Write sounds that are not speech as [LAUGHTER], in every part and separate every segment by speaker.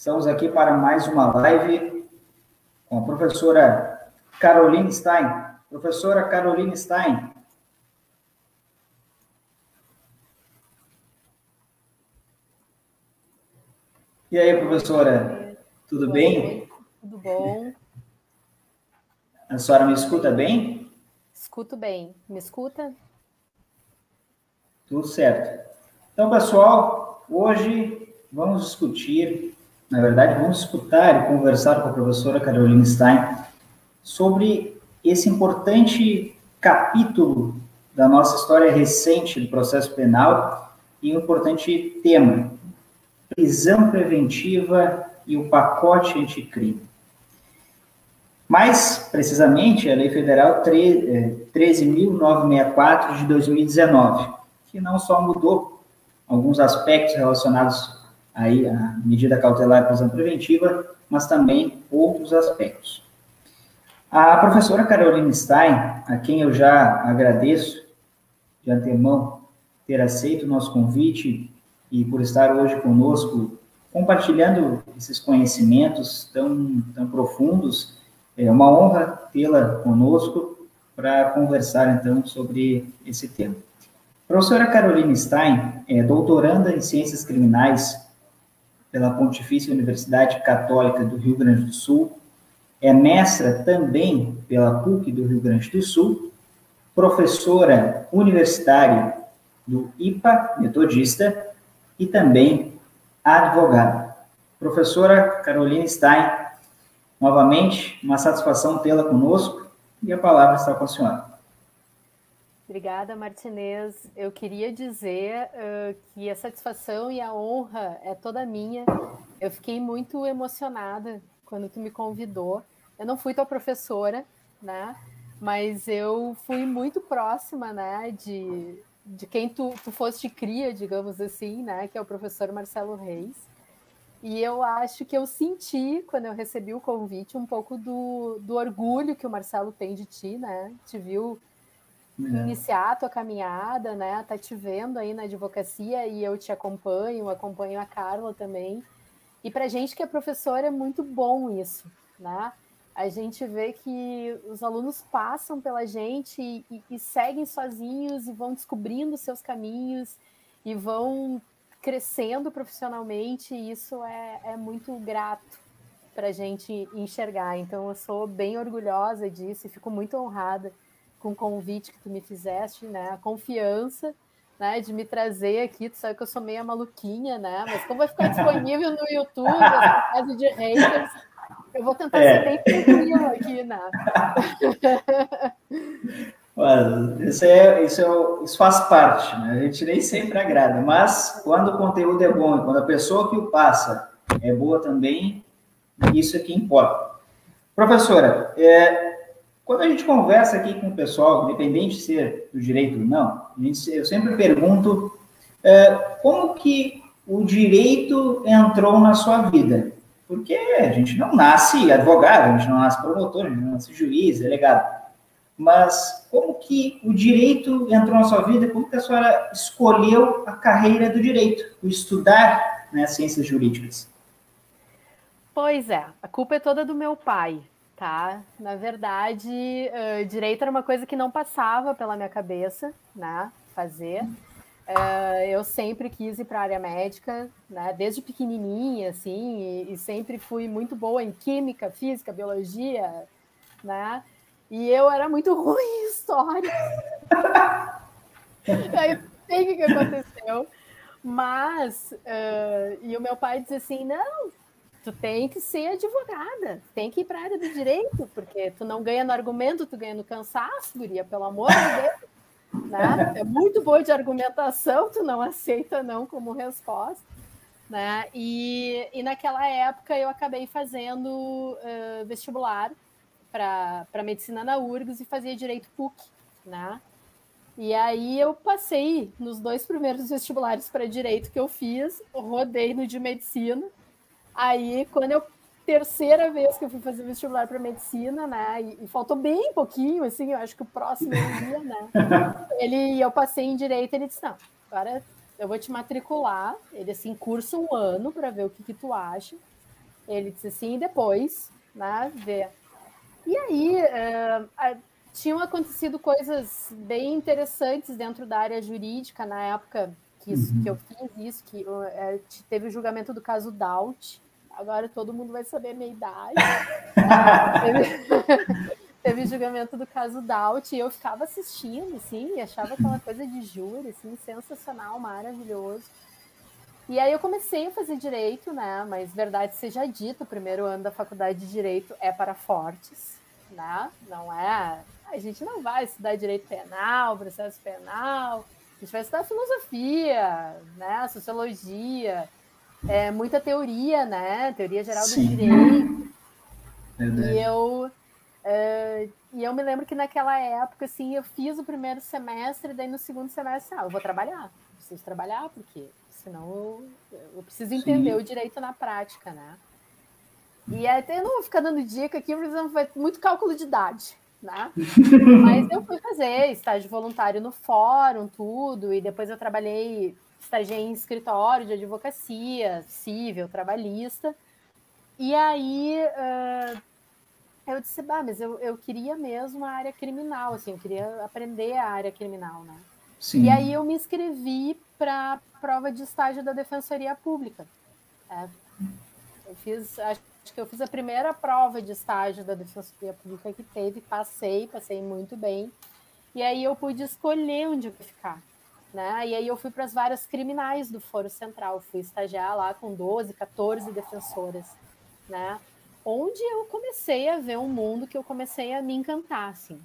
Speaker 1: Estamos aqui para mais uma live com a professora Caroline Stein. Professora Caroline Stein. E aí, professora? Tudo bem?
Speaker 2: Tudo bom.
Speaker 1: A senhora me escuta bem?
Speaker 2: Escuto bem. Me escuta?
Speaker 1: Tudo certo. Então, pessoal, hoje vamos discutir na verdade, vamos escutar e conversar com a professora Caroline Stein sobre esse importante capítulo da nossa história recente do processo penal e um importante tema: prisão preventiva e o pacote anticrime. Mais precisamente, a Lei Federal 13.964 é, de 2019, que não só mudou alguns aspectos relacionados aí a medida cautelar e prisão preventiva, mas também outros aspectos. A professora Caroline Stein, a quem eu já agradeço de antemão ter aceito o nosso convite e por estar hoje conosco compartilhando esses conhecimentos tão, tão profundos, é uma honra tê-la conosco para conversar então sobre esse tema. A professora Caroline Stein é doutoranda em Ciências Criminais pela Pontifícia Universidade Católica do Rio Grande do Sul, é mestra também pela PUC do Rio Grande do Sul, professora universitária do IPA Metodista e também advogada. Professora Carolina Stein, novamente, uma satisfação tê-la conosco e a palavra está com a senhora.
Speaker 2: Obrigada, Martinez. Eu queria dizer uh, que a satisfação e a honra é toda minha. Eu fiquei muito emocionada quando tu me convidou. Eu não fui tua professora, né? Mas eu fui muito próxima, né? De, de quem tu, tu foste cria, digamos assim, né? Que é o professor Marcelo Reis. E eu acho que eu senti, quando eu recebi o convite, um pouco do, do orgulho que o Marcelo tem de ti, né? Te viu é. iniciar a tua caminhada, né? Tá te vendo aí na advocacia e eu te acompanho, acompanho a Carla também. E para gente que é professor é muito bom isso, né? A gente vê que os alunos passam pela gente e, e, e seguem sozinhos e vão descobrindo seus caminhos e vão crescendo profissionalmente, e isso é, é muito grato para gente enxergar. Então, eu sou bem orgulhosa disso e fico muito honrada com o convite que tu me fizeste, né? A confiança, né? De me trazer aqui. Tu sabe que eu sou meio maluquinha, né? Mas como vai ficar [LAUGHS] disponível no YouTube, essa fase de haters, eu vou tentar é. ser bem tranquilo aqui, né? [LAUGHS]
Speaker 1: Mano, isso, é, isso, é, isso faz parte, né? A gente nem sempre agrada, mas quando o conteúdo é bom quando a pessoa que o passa é boa também, isso é que importa. Professora, é, quando a gente conversa aqui com o pessoal, independente de ser do direito ou não, gente, eu sempre pergunto é, como que o direito entrou na sua vida? Porque a gente não nasce advogado, a gente não nasce promotor, a gente não nasce juiz, delegado. Mas como que o direito entrou na sua vida? Como que a senhora escolheu a carreira do direito, o estudar né, ciências jurídicas?
Speaker 2: Pois é, a culpa é toda do meu pai tá? Na verdade, uh, direito era uma coisa que não passava pela minha cabeça, né? Fazer. Uh, eu sempre quis ir para a área médica, né? Desde pequenininha, assim, e, e, sempre fui muito boa em química, física, biologia, né? E eu era muito [LAUGHS] ruim em história. Aí, sei o que aconteceu. Mas, uh, e o meu pai disse assim: não, tu tem que ser advogada, tem que ir para a área do direito, porque tu não ganha no argumento, tu ganha no cansaço, guria, pelo amor de Deus. Né? É muito boa de argumentação, tu não aceita não como resposta. né? E, e naquela época eu acabei fazendo uh, vestibular para medicina na URGS e fazia direito PUC, né? E aí eu passei nos dois primeiros vestibulares para direito que eu fiz, rodei no de medicina. Aí quando eu terceira vez que eu fui fazer vestibular para medicina, né? E, e, faltou bem pouquinho, assim, eu acho que o próximo dia, né? [LAUGHS] Ele, eu passei em direito, ele disse: "Não, agora eu vou te matricular". Ele assim, cursa um ano para ver o que que tu acha. Ele disse assim, e depois, né, ver. E aí, uh, tinham acontecido coisas bem interessantes dentro da área jurídica na época que, isso, uhum. que eu fiz isso, que uh, teve o julgamento do caso Daut, agora todo mundo vai saber a minha idade. [LAUGHS] teve, [LAUGHS] teve julgamento do caso Daut e eu ficava assistindo, assim, e achava aquela coisa de júri, assim, sensacional, maravilhoso. E aí eu comecei a fazer direito, né? Mas verdade seja dita, o primeiro ano da faculdade de direito é para fortes, né? Não é. A gente não vai estudar direito penal, processo penal. A gente vai estudar filosofia, né? Sociologia, é, muita teoria, né? Teoria geral Sim. do direito. Verdade. E eu, é, e eu me lembro que naquela época, assim, eu fiz o primeiro semestre, daí no segundo semestre, ah, eu vou trabalhar. Preciso trabalhar, porque senão eu, eu preciso entender Sim. o direito na prática, né? E até eu não vou ficar dando dica aqui, porque vai muito cálculo de idade, né? Mas eu fui fazer estágio voluntário no fórum, tudo, e depois eu trabalhei estagiei em escritório de advocacia civil, trabalhista. E aí uh, eu disse, bah, mas eu, eu queria mesmo a área criminal, assim, eu queria aprender a área criminal, né? Sim. E aí eu me inscrevi para a prova de estágio da Defensoria Pública. É, eu fiz, acho que eu fiz a primeira prova de estágio da Defensoria Pública que teve, passei, passei muito bem. E aí eu pude escolher onde eu ia ficar. Né? E aí eu fui para as várias criminais do Foro Central, fui estagiar lá com 12, 14 defensoras, né? Onde eu comecei a ver um mundo que eu comecei a me encantar, assim,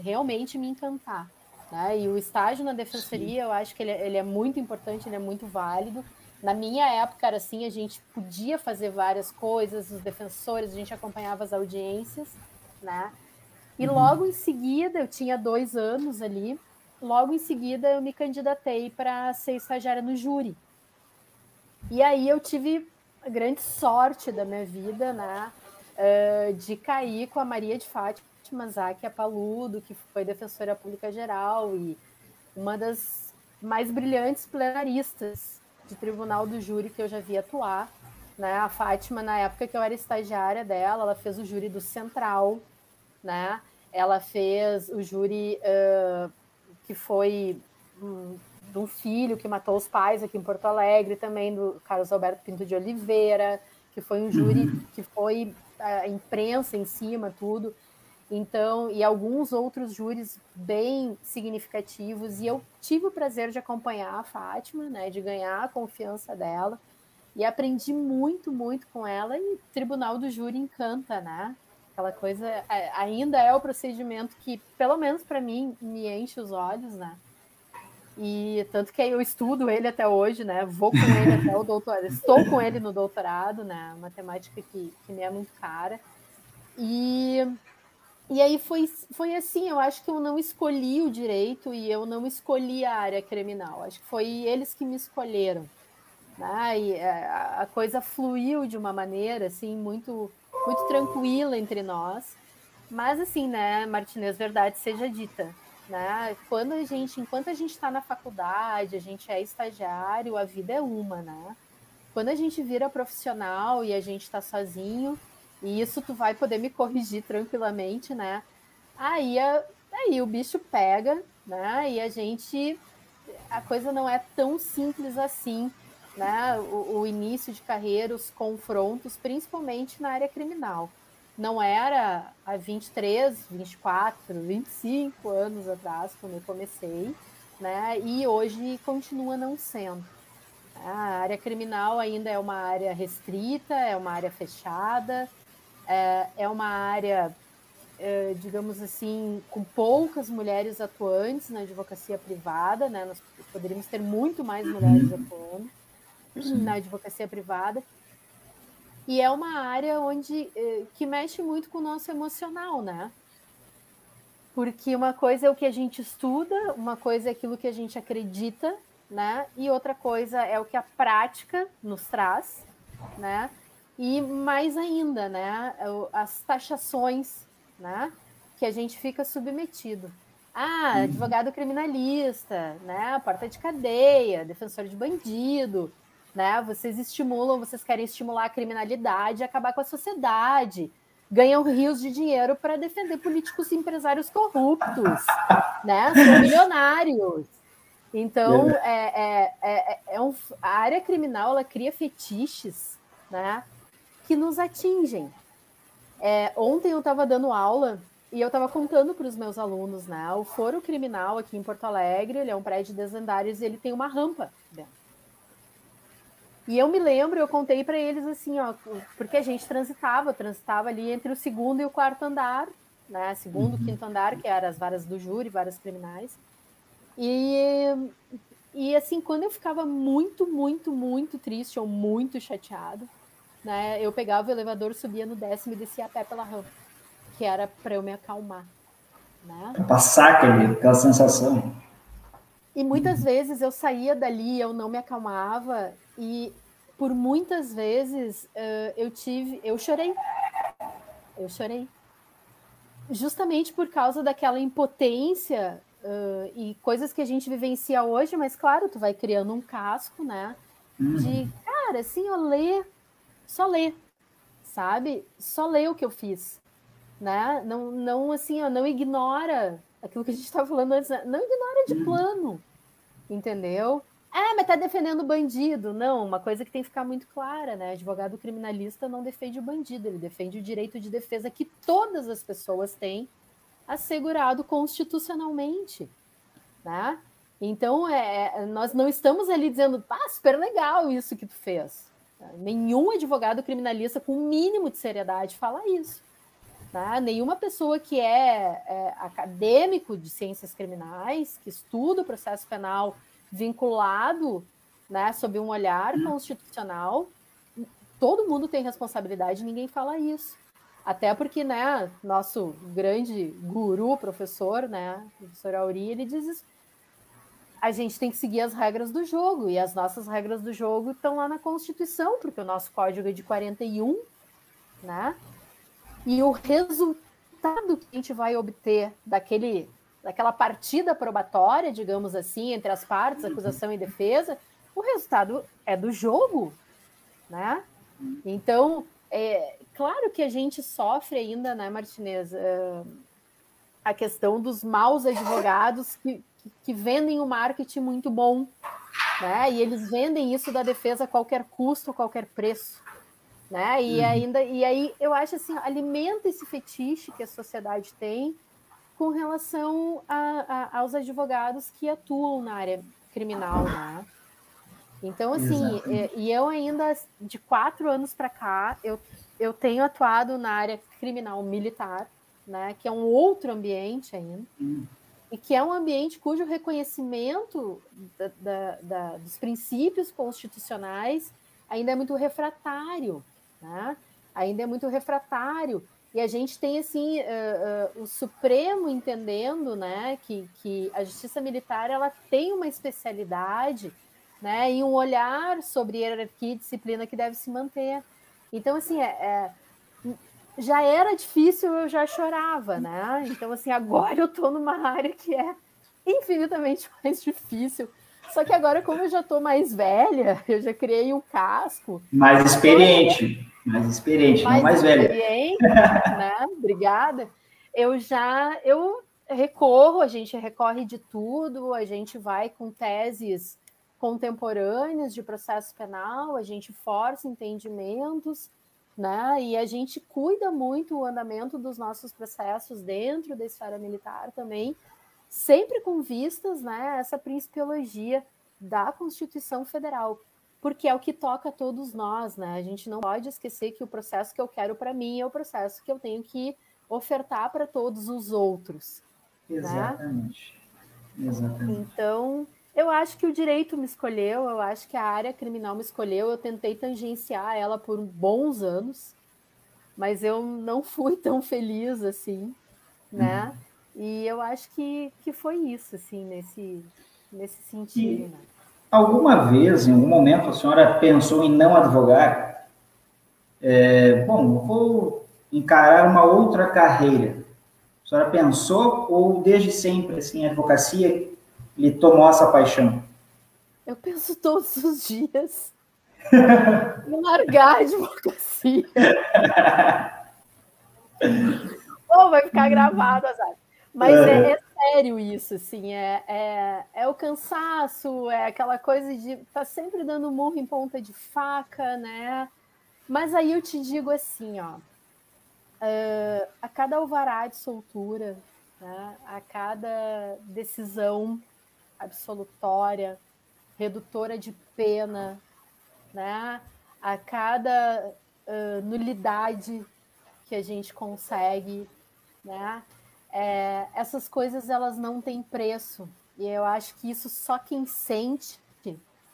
Speaker 2: realmente me encantar. Né? E o estágio na defensoria, Sim. eu acho que ele, é, ele é muito importante, ele é muito válido. Na minha época era assim, a gente podia fazer várias coisas, os defensores, a gente acompanhava as audiências, né? E uhum. logo em seguida, eu tinha dois anos ali, logo em seguida eu me candidatei para ser estagiária no júri. E aí eu tive a grande sorte da minha vida, né, uh, de cair com a Maria de Fátima Zakia Paludo, que foi defensora pública geral e uma das mais brilhantes plenaristas de tribunal do júri que eu já vi atuar. Né? A Fátima, na época que eu era estagiária dela, ela fez o júri do Central, né? Ela fez o júri uh, que foi um, de um filho que matou os pais aqui em Porto Alegre, também do Carlos Alberto Pinto de Oliveira, que foi um júri uhum. que foi a imprensa em cima, tudo. Então, e alguns outros júris bem significativos, e eu tive o prazer de acompanhar a Fátima, né, de ganhar a confiança dela, e aprendi muito, muito com ela, e o Tribunal do Júri encanta, né? Aquela coisa é, ainda é o procedimento que, pelo menos para mim, me enche os olhos, né? E tanto que eu estudo ele até hoje, né? Vou com ele até o doutorado, [LAUGHS] estou com ele no doutorado, né? Matemática que, que me é muito cara. E, e aí foi, foi assim, eu acho que eu não escolhi o direito e eu não escolhi a área criminal. Acho que foi eles que me escolheram. Né? E é, a, a coisa fluiu de uma maneira, assim, muito muito tranquila entre nós. Mas assim, né, Martinez, verdade seja dita, né? Quando a gente, enquanto a gente está na faculdade, a gente é estagiário, a vida é uma, né? Quando a gente vira profissional e a gente está sozinho, e isso tu vai poder me corrigir tranquilamente, né? Aí, aí o bicho pega, né? E a gente, a coisa não é tão simples assim né, o, o, início de carreira, os confrontos, principalmente na área criminal. Não era há 23, 24, 25 anos atrás, quando eu comecei, né, e hoje continua não sendo. A área criminal ainda é uma área restrita, é uma área fechada, é, é uma área, é, digamos assim, com poucas mulheres atuantes na advocacia privada, né? Nós poderíamos ter muito mais mulheres atuando. Sim. na advocacia privada. E é uma área onde eh, que mexe muito com o nosso emocional, né? Porque uma coisa é o que a gente estuda, uma coisa é aquilo que a gente acredita, né? E outra coisa é o que a prática nos traz, né? E mais ainda, né? As taxações, né? Que a gente fica submetido. Ah, uhum. advogado criminalista, né? Porta de cadeia, defensor de bandido, né? Vocês estimulam, vocês querem estimular a criminalidade e acabar com a sociedade. Ganham rios de dinheiro para defender políticos e empresários corruptos, né? São [LAUGHS] milionários. Então, é, é, é, é um, a área criminal ela cria fetiches, né? Que nos atingem. É, ontem eu estava dando aula e eu estava contando para os meus alunos, né? O Foro Criminal aqui em Porto Alegre, ele é um prédio de andares e ele tem uma rampa dentro. E eu me lembro, eu contei para eles assim, ó, porque a gente transitava, transitava ali entre o segundo e o quarto andar, né? Segundo, uhum. quinto andar, que eram as varas do júri, varas criminais. E, e assim, quando eu ficava muito, muito, muito triste ou muito chateado, né? Eu pegava o elevador, subia no décimo e descia a pé pela rampa que era para eu me acalmar. Né?
Speaker 1: Pra passar aquele, aquela sensação.
Speaker 2: E muitas vezes eu saía dali, eu não me acalmava, e por muitas vezes uh, eu tive, eu chorei. Eu chorei. Justamente por causa daquela impotência uh, e coisas que a gente vivencia hoje, mas claro, tu vai criando um casco, né? Uhum. De, cara, assim, eu ler, só ler, sabe? Só ler o que eu fiz né? Não, não assim, ó, não ignora aquilo que a gente estava falando antes, né? não ignora de plano, entendeu? Ah, mas tá defendendo o bandido. Não, uma coisa que tem que ficar muito clara, né? Advogado criminalista não defende o bandido, ele defende o direito de defesa que todas as pessoas têm assegurado constitucionalmente, né? Então, é, é nós não estamos ali dizendo, ah, super legal isso que tu fez. Nenhum advogado criminalista com o mínimo de seriedade fala isso. Tá? Nenhuma pessoa que é, é, acadêmico de ciências criminais, que estuda o processo penal vinculado né, sob um olhar hum. constitucional, todo mundo tem responsabilidade, ninguém fala isso. Até porque, né, nosso grande guru, professor, né, professor Auri, ele diz. A gente tem que seguir as regras do jogo, e as nossas regras do jogo estão lá na Constituição, porque o nosso código é de 41, né? E o resultado que a gente vai obter daquele, daquela partida probatória, digamos assim, entre as partes, acusação e defesa, o resultado é do jogo, né? Então, é claro que a gente sofre ainda, né, Martinez, uh, a questão dos maus advogados que, que, vendem o um marketing muito bom, né? E eles vendem isso da defesa a qualquer custo, a qualquer preço né? E uhum. ainda e aí eu acho assim, alimenta esse fetiche que a sociedade tem com relação a, a, aos advogados que atuam na área criminal, né? Então, assim, e, e, eu ainda, de quatro anos para cá, eu, eu tenho atuado na área criminal militar, né? Que é um outro ambiente ainda. Uhum. E que é um ambiente cujo reconhecimento da, da, da, dos princípios constitucionais ainda é muito refratário né? ainda é muito refratário. E a gente tem assim uh, uh, o Supremo entendendo né, que, que a justiça militar ela tem uma especialidade né, e um olhar sobre hierarquia e disciplina que deve se manter. Então, assim, é, é, já era difícil, eu já chorava, né? Então, assim, agora eu estou numa área que é infinitamente [LAUGHS] mais difícil. Só que agora, como eu já estou mais velha, eu já criei um casco.
Speaker 1: Mais experiente. Mais experiente, mais, não mais experiente,
Speaker 2: velha. né? Obrigada. Eu já eu recorro, a gente recorre de tudo, a gente vai com teses contemporâneas de processo penal, a gente força entendimentos, né? E a gente cuida muito o andamento dos nossos processos dentro da esfera militar também, sempre com vistas, né, essa principiologia da Constituição Federal, porque é o que toca a todos nós, né? A gente não pode esquecer que o processo que eu quero para mim é o processo que eu tenho que ofertar para todos os outros.
Speaker 1: Exatamente. Né? Exatamente.
Speaker 2: Então, Eu acho que o direito me escolheu, eu acho que a área criminal me escolheu. Eu tentei tangenciar ela por bons anos, mas eu não [LAUGHS] fui tão feliz assim, né? Uhum. E eu acho que, que foi isso, assim, nesse, nesse sentido. E, né?
Speaker 1: Alguma vez, em algum momento, a senhora pensou em não advogar? É, bom, vou encarar uma outra carreira. A senhora pensou ou desde sempre, assim, a advocacia lhe tomou essa paixão?
Speaker 2: Eu penso todos os dias em largar a advocacia. [LAUGHS] Ou vai ficar gravado, azar. Mas é, é, sério isso, assim, é, é, é, o cansaço, é aquela coisa de tá sempre dando murro em ponta de faca, né? Mas aí eu te digo assim, ó, uh, a cada alvará de soltura, né, a cada decisão absolutória, redutora de pena, né? a cada uh, nulidade que a gente consegue, né? É, essas coisas elas não têm preço e eu acho que isso só quem sente,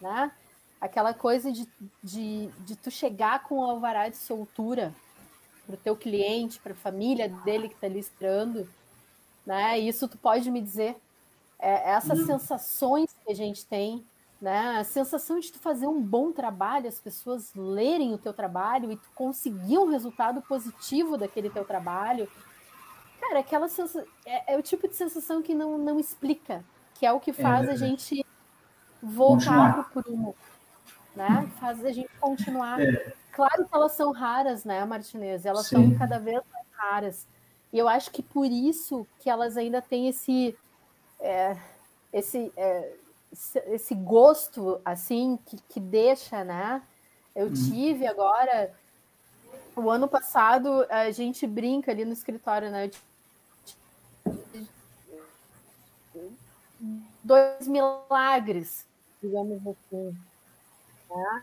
Speaker 2: né? Aquela coisa de, de, de tu chegar com o alvará de soltura para o teu cliente, para a família dele que está listrando, né? Isso tu pode me dizer é, essas uhum. sensações que a gente tem, né? A sensação de tu fazer um bom trabalho, as pessoas lerem o teu trabalho e tu conseguir um resultado positivo daquele teu trabalho. Cara, aquela sensação, é, é, o tipo de sensação que não, não explica, que é o que faz é, a gente voltar para o prumo, né? Faz a gente continuar. É. Claro que elas são raras, né, Martinez? Elas Sim. são cada vez mais raras. E eu acho que por isso que elas ainda têm esse é, esse, é, esse gosto assim que, que deixa, né? Eu uhum. tive agora o ano passado a gente brinca ali no escritório, né? Dois milagres, digamos assim. Né?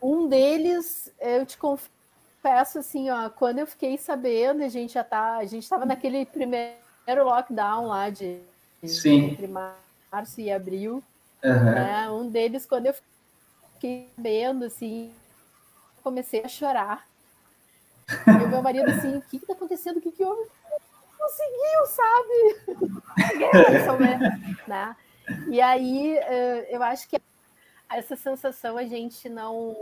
Speaker 2: Um deles, eu te confesso assim, ó, quando eu fiquei sabendo, a gente já tá, a gente estava naquele primeiro primeiro lockdown lá de entre março e abril. Uhum. Né? Um deles, quando eu fiquei vendo, assim, comecei a chorar. [LAUGHS] E o meu marido assim, o que está acontecendo? O que, que houve? Conseguiu, sabe? [LAUGHS] Guerra, né? E aí, eh, eu acho que essa sensação a gente não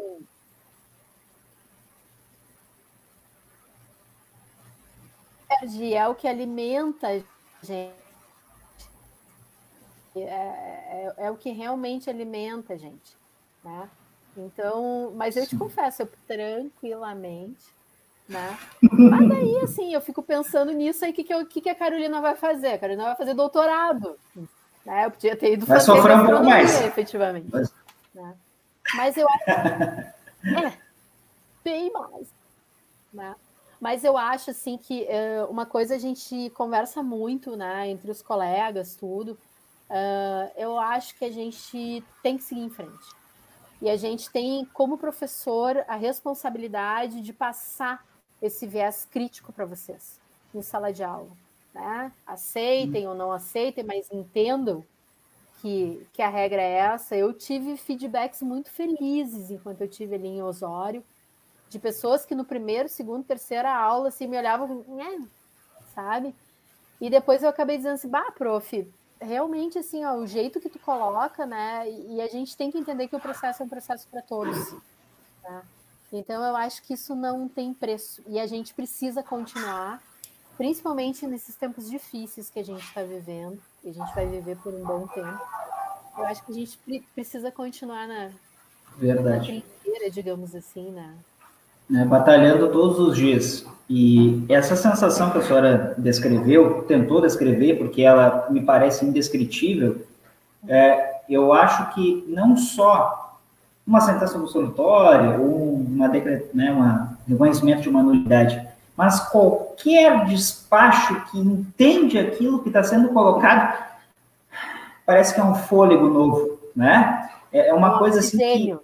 Speaker 2: energia, é o que alimenta a gente. É, é, é, o que realmente alimenta a gente, né? Então, mas eu te confesso, eu tranquilamente, né? Mas daí, assim, eu fico pensando nisso aí, o que, que, que, que a Carolina vai fazer? A Carolina vai fazer doutorado, né? Eu podia ter ido
Speaker 1: vai
Speaker 2: fazer
Speaker 1: sofrer um pouco mais.
Speaker 2: efetivamente. Mas... Né? Mas eu acho é, bem mais, né? Mas eu acho assim que uh, uma coisa a gente conversa muito, né, entre os colegas, tudo. Uh, eu acho que a gente tem que seguir em frente. E a gente tem, como professor, a responsabilidade de passar esse viés crítico para vocês em sala de aula. Né? Aceitem ou não aceitem, mas entendam que, que a regra é essa. Eu tive feedbacks muito felizes enquanto eu tive ali em Osório de pessoas que no primeiro, segundo, terceira aula assim, me olhavam, sabe? E depois eu acabei dizendo assim, bah, prof, realmente assim, ó, o jeito que tu coloca, né? E a gente tem que entender que o processo é um processo para todos. Tá? Então eu acho que isso não tem preço e a gente precisa continuar, principalmente nesses tempos difíceis que a gente está vivendo, e a gente vai viver por um bom tempo. Eu acho que a gente precisa continuar na,
Speaker 1: Verdade.
Speaker 2: na digamos assim, né?
Speaker 1: Né, batalhando todos os dias. E essa sensação que a senhora descreveu, tentou descrever, porque ela me parece indescritível, é, eu acho que não só uma sentença absolutória ou uma, né, uma reconhecimento de uma nulidade, mas qualquer despacho que entende aquilo que está sendo colocado, parece que é um fôlego novo, né? É, é uma coisa assim que...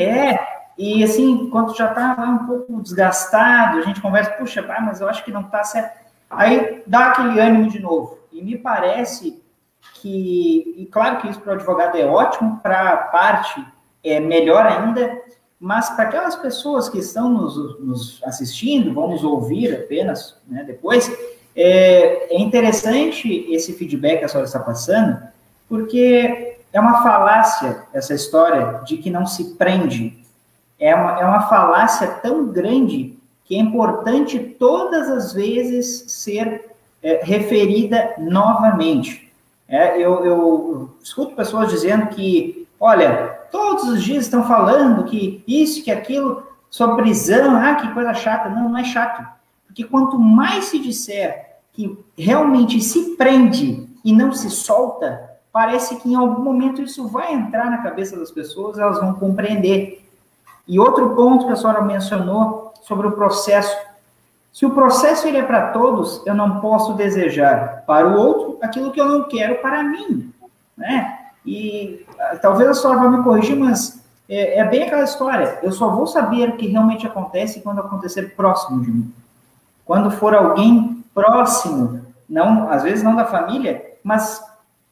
Speaker 1: É, e assim, enquanto já está um pouco desgastado, a gente conversa, puxa, mas eu acho que não está certo. Aí dá aquele ânimo de novo. E me parece que, e claro que isso para o advogado é ótimo, para a parte é melhor ainda, mas para aquelas pessoas que estão nos, nos assistindo, vamos ouvir apenas né, depois, é, é, interessante esse feedback que a senhora está passando, porque é uma falácia essa história de que não se prende. É uma, é uma falácia tão grande que é importante todas as vezes ser é, referida novamente. É, eu, eu escuto pessoas dizendo que, olha, todos os dias estão falando que isso, que aquilo, sobre prisão, ah, que coisa chata. Não, não é chato. Porque quanto mais se disser que realmente se prende e não se solta, parece que em algum momento isso vai entrar na cabeça das pessoas, elas vão compreender. E outro ponto que a senhora mencionou sobre o processo. Se o processo ele é para todos, eu não posso desejar para o outro aquilo que eu não quero para mim, né? E ah, talvez a senhora vá me corrigir, mas é, é, bem aquela história. Eu só vou saber o que realmente acontece quando acontecer próximo de mim. Quando for alguém próximo, não, às vezes não da família, mas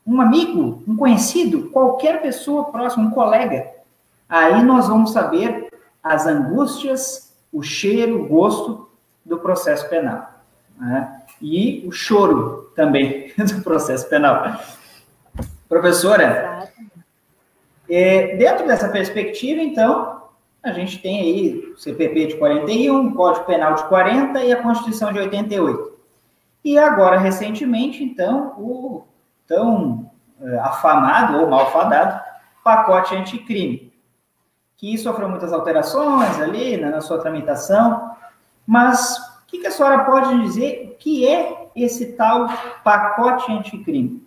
Speaker 1: um amigo, um conhecido, qualquer pessoa próxima, um colega. Aí nós vamos saber as angústias, o cheiro, o gosto do processo penal. Né? E o choro também [LAUGHS] do processo penal. Professora, é, dentro dessa perspectiva, então, a gente tem aí o CPP de 41, o Código Penal de 40 e a Constituição de 88. E agora, recentemente, então, o tão é, afamado ou malfadado pacote anticrime, que sofreu muitas alterações ali na, na sua tramitação, mas o que, que a senhora pode dizer o que é esse tal pacote anticrime?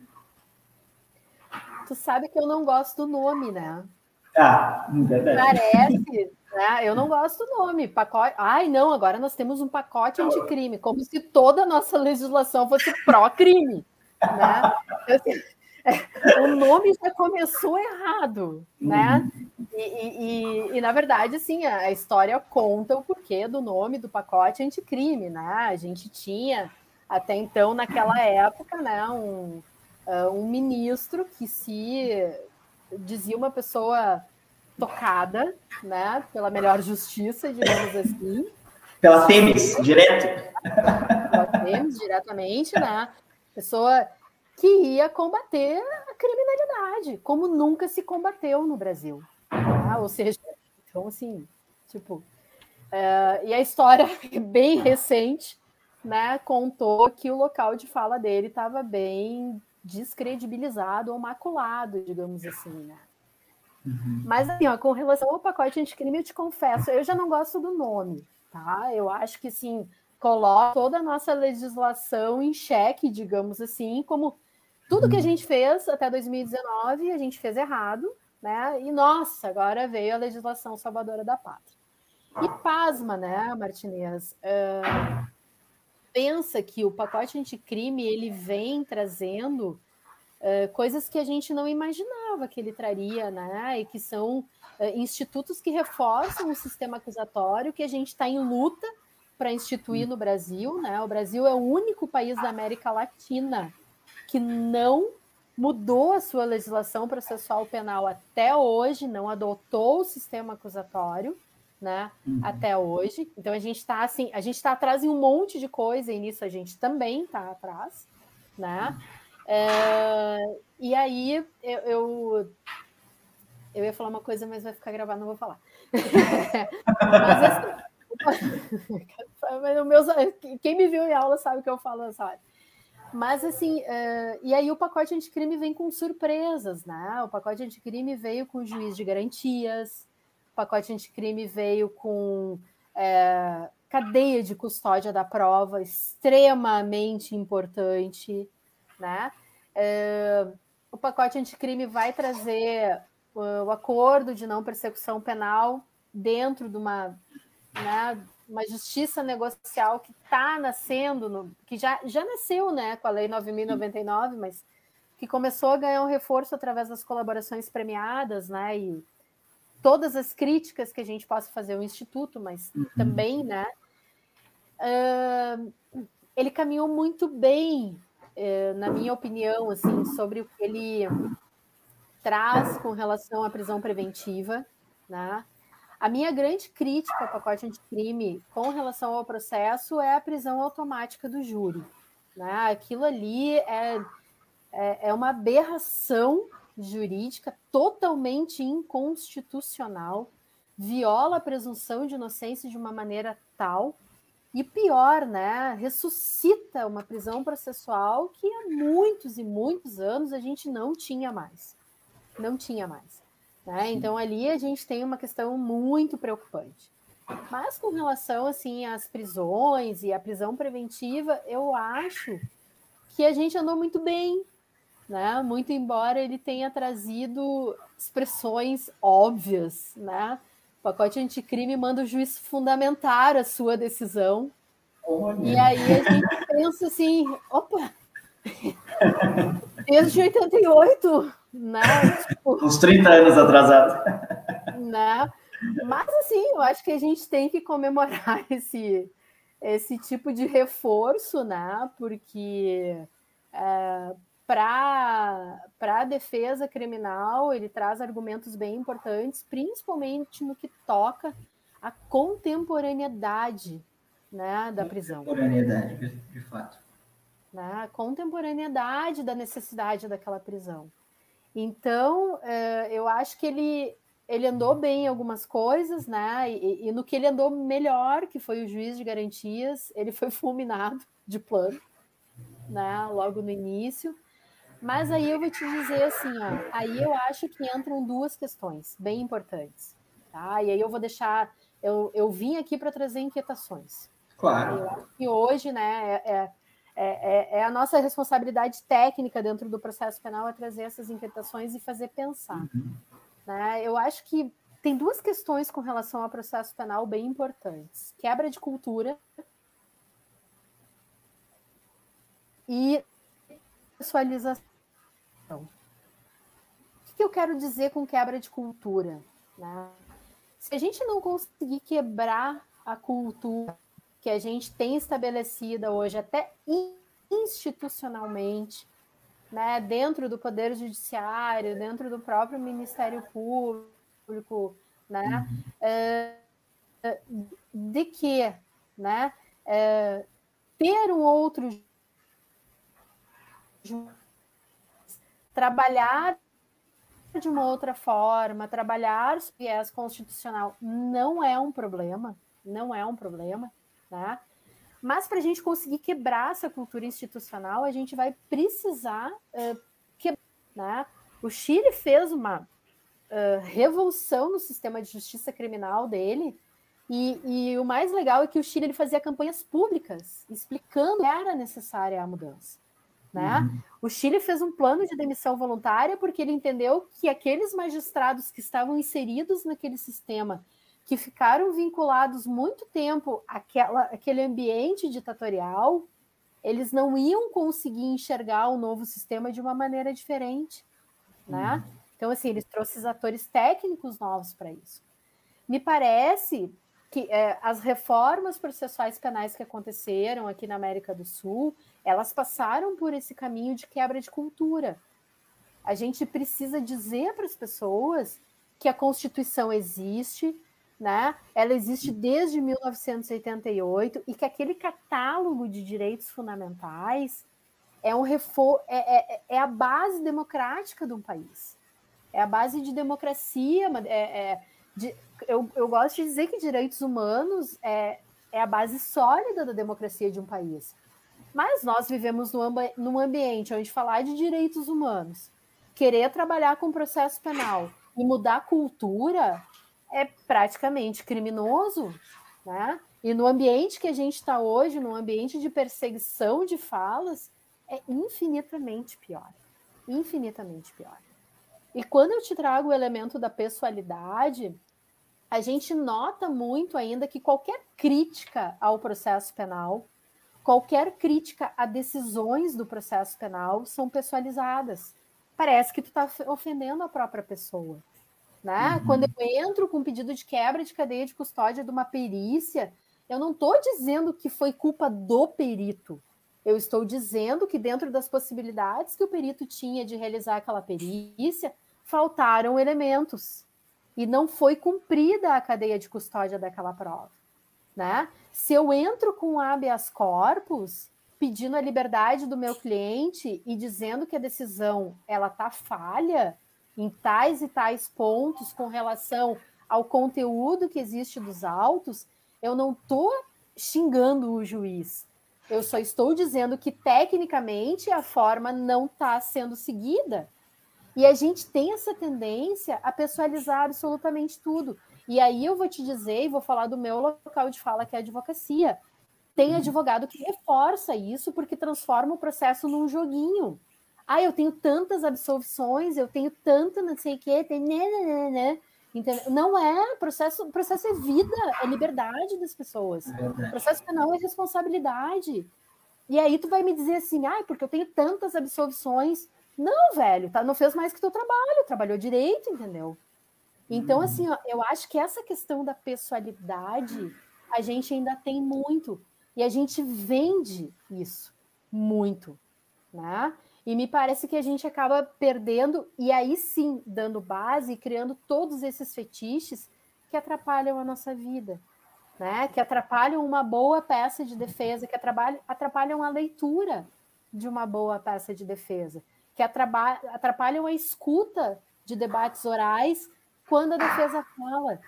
Speaker 2: Tu sabe que eu não gosto do nome, né?
Speaker 1: Ah, verdade.
Speaker 2: Parece, [LAUGHS] né? Eu não gosto do nome. Pacote. Ai, não, agora nós temos um pacote anticrime, como se toda a nossa legislação fosse pró-crime. Né? É, [LAUGHS] o nome já começou errado, né? E, e, e, e, na verdade, assim, a história conta o porquê do nome do pacote anticrime, né? A gente tinha até então, naquela época, né, um, uh, um ministro que se dizia uma pessoa tocada, né, pela melhor justiça, digamos assim.
Speaker 1: Pela Temes, direto.
Speaker 2: Pela Temes, diretamente, né? Pessoa que ia combater a criminalidade, como nunca se combateu no Brasil. Né? Ou seja, então, assim, tipo... Uh, e a história [LAUGHS] bem recente, né, contou que o local de fala dele estava bem descredibilizado ou maculado, digamos assim, né? Uhum. Mas assim, ó, com relação ao pacote anticrime, eu te confesso, eu já não gosto do nome, tá? Eu acho que sim, coloca toda a nossa legislação em xeque, digamos assim, como tudo que a uhum. gente fez até 2019, a gente fez errado, né? E nossa, agora veio a legislação salvadora da pátria. E pasma, né, Martinez? Uh, pensa que o pacote anticrime ele vem trazendo uh, coisas que a gente não imaginava que ele traria, né? E que são uh, institutos que reforçam o sistema acusatório que a gente está em luta para instituir no Brasil, né? O Brasil é o único país da América Latina que não mudou a sua legislação processual penal até hoje, não adotou o sistema acusatório né? Uhum. Até hoje. Então a gente está assim, a gente está atrás em um monte de coisa, e nisso a gente também está atrás, né? É, e aí eu, eu, eu ia falar uma coisa, mas vai ficar gravado, não vou falar. [LAUGHS] mas assim, [LAUGHS] meus, quem me viu em aula sabe o que eu falo, sabe? Mas assim, uh, e aí o pacote anticrime vem com surpresas, né? O pacote anticrime veio com juiz de garantias, o pacote anticrime veio com é, cadeia de custódia da prova, extremamente importante, né? É, o pacote anticrime vai trazer o acordo de não persecução penal dentro de uma, né, uma justiça negocial que está nascendo, no, que já, já nasceu né, com a Lei 9.099, mas que começou a ganhar um reforço através das colaborações premiadas, né? E todas as críticas que a gente possa fazer ao Instituto, mas uhum. também, né? Uh, ele caminhou muito bem é, na minha opinião, assim, sobre o que ele traz com relação à prisão preventiva, né? A minha grande crítica ao pacote anticrime com relação ao processo é a prisão automática do júri. Né? Aquilo ali é, é, é uma aberração jurídica totalmente inconstitucional, viola a presunção de inocência de uma maneira tal e pior, né, ressuscita uma prisão processual que há muitos e muitos anos a gente não tinha mais. Não tinha mais. Né? Então ali a gente tem uma questão muito preocupante. Mas com relação assim às prisões e à prisão preventiva, eu acho que a gente andou muito bem, né? Muito embora ele tenha trazido expressões óbvias, né? O pacote anticrime manda o juiz fundamentar a sua decisão. E aí a gente pensa assim, opa, [LAUGHS] desde 88, né?
Speaker 1: Tipo, [LAUGHS] Uns 30 anos atrasado.
Speaker 2: Né? Mas assim, eu acho que a gente tem que comemorar [LAUGHS] esse, esse tipo de reforço, né? Porque é, para a defesa criminal ele traz argumentos bem importantes, principalmente no que toca à contemporaneidade né, da prisão.
Speaker 1: Contemporaneidade, de fato.
Speaker 2: Né? A contemporaneidade da necessidade daquela prisão. Então, é, eu acho que ele, ele andou bem em algumas coisas, né? E, e, no que ele andou melhor, que foi o juiz de garantias, ele foi [LAUGHS] fulminado de plano, né? Logo no início. Mas aí eu vou te dizer assim, ó, aí eu acho que entram duas questões bem importantes, tá? E aí eu vou deixar, eu, eu vim aqui para trazer inquietações.
Speaker 1: Claro.
Speaker 2: Eu acho que hoje, né, é, é é, é, é, a nossa responsabilidade técnica dentro do processo penal é trazer essas inquietações e fazer pensar. Uhum. Né? Eu acho que tem duas questões com relação ao processo penal bem importantes: quebra de cultura e pessoalização. O que eu quero dizer com quebra de cultura? Né? Se a gente não conseguir quebrar a cultura que a gente tem estabelecida hoje, até institucionalmente, né, dentro do Poder Judiciário, dentro do próprio Ministério Público, né, é, de que né, é, ter um outro trabalhar de uma outra forma, trabalhar viés constitucional não é um problema, não é um problema, tá? Mas para a gente conseguir quebrar essa cultura institucional, a gente vai precisar uh, quebrar. Né? O Chile fez uma uh, revolução no sistema de justiça criminal dele, e, e, o mais legal é que o Chile ele fazia campanhas públicas explicando que era necessária a mudança. Né? Uhum. O Chile fez um plano de demissão voluntária porque ele entendeu que aqueles magistrados que estavam inseridos naquele sistema que ficaram vinculados muito tempo àquela, àquele ambiente ditatorial, eles não iam conseguir enxergar o novo sistema de uma maneira diferente, né? Uhum. Então, assim, eles trouxeram atores técnicos novos para isso. Me parece que é, as reformas processuais penais que aconteceram aqui na América do Sul, elas passaram por esse caminho de quebra de cultura. A gente precisa dizer para as pessoas que a Constituição existe, né? Ela existe desde 1988 e que aquele catálogo de direitos fundamentais é um refor é, é, é a base democrática de um país. É a base de democracia. É, é, de, eu, eu gosto de dizer que direitos humanos é, é a base sólida da democracia de um país. Mas nós vivemos num, num ambiente onde falar de direitos humanos, querer trabalhar com processo penal e mudar cultura é praticamente criminoso, né? E no ambiente que a gente está hoje, no ambiente de perseguição de falas, é infinitamente pior. Infinitamente pior. E quando eu te trago o elemento da pessoalidade, a gente nota muito ainda que qualquer crítica ao processo penal, qualquer crítica a decisões do processo penal são pessoalizadas. Parece que tu está ofendendo a própria pessoa. Né? Uhum. Quando eu entro com pedido de quebra de cadeia de custódia de uma perícia, eu não estou dizendo que foi culpa do perito. Eu estou dizendo que, dentro das possibilidades que o perito tinha de realizar aquela perícia, faltaram elementos e não foi cumprida a cadeia de custódia daquela prova. Né? Se eu entro com habeas corpus, pedindo a liberdade do meu cliente e dizendo que a decisão ela está falha em tais e tais pontos com relação ao conteúdo que existe dos autos, eu não estou xingando o juiz. Eu só estou dizendo que tecnicamente a forma não está sendo seguida. E a gente tem essa tendência a pessoalizar absolutamente tudo. E aí eu vou te dizer e vou falar do meu local de fala, que é a advocacia. Tem uhum. advogado que reforça isso porque transforma o processo num joguinho. Ah, eu tenho tantas absolvições, eu tenho tanta não sei o quê, tem né, né, né, né. Entendeu? Não é, processo, processo é vida, é liberdade das pessoas. É processo penal é responsabilidade. E aí tu vai me dizer assim, ah, porque eu tenho tantas absolvições. Não, velho, tá, não fez mais que teu trabalho, trabalhou direito, entendeu? Então, uhum. assim, ó, eu acho que essa questão da pessoalidade a gente ainda tem muito. E a gente vende isso muito, né? E me parece que a gente acaba perdendo, e aí sim, dando base e criando todos esses fetiches que atrapalham a nossa vida, né? que atrapalham uma boa peça de defesa, que atrapalham, a leitura de uma boa peça de defesa, que atrapalham a escuta de debates orais quando a defesa fala,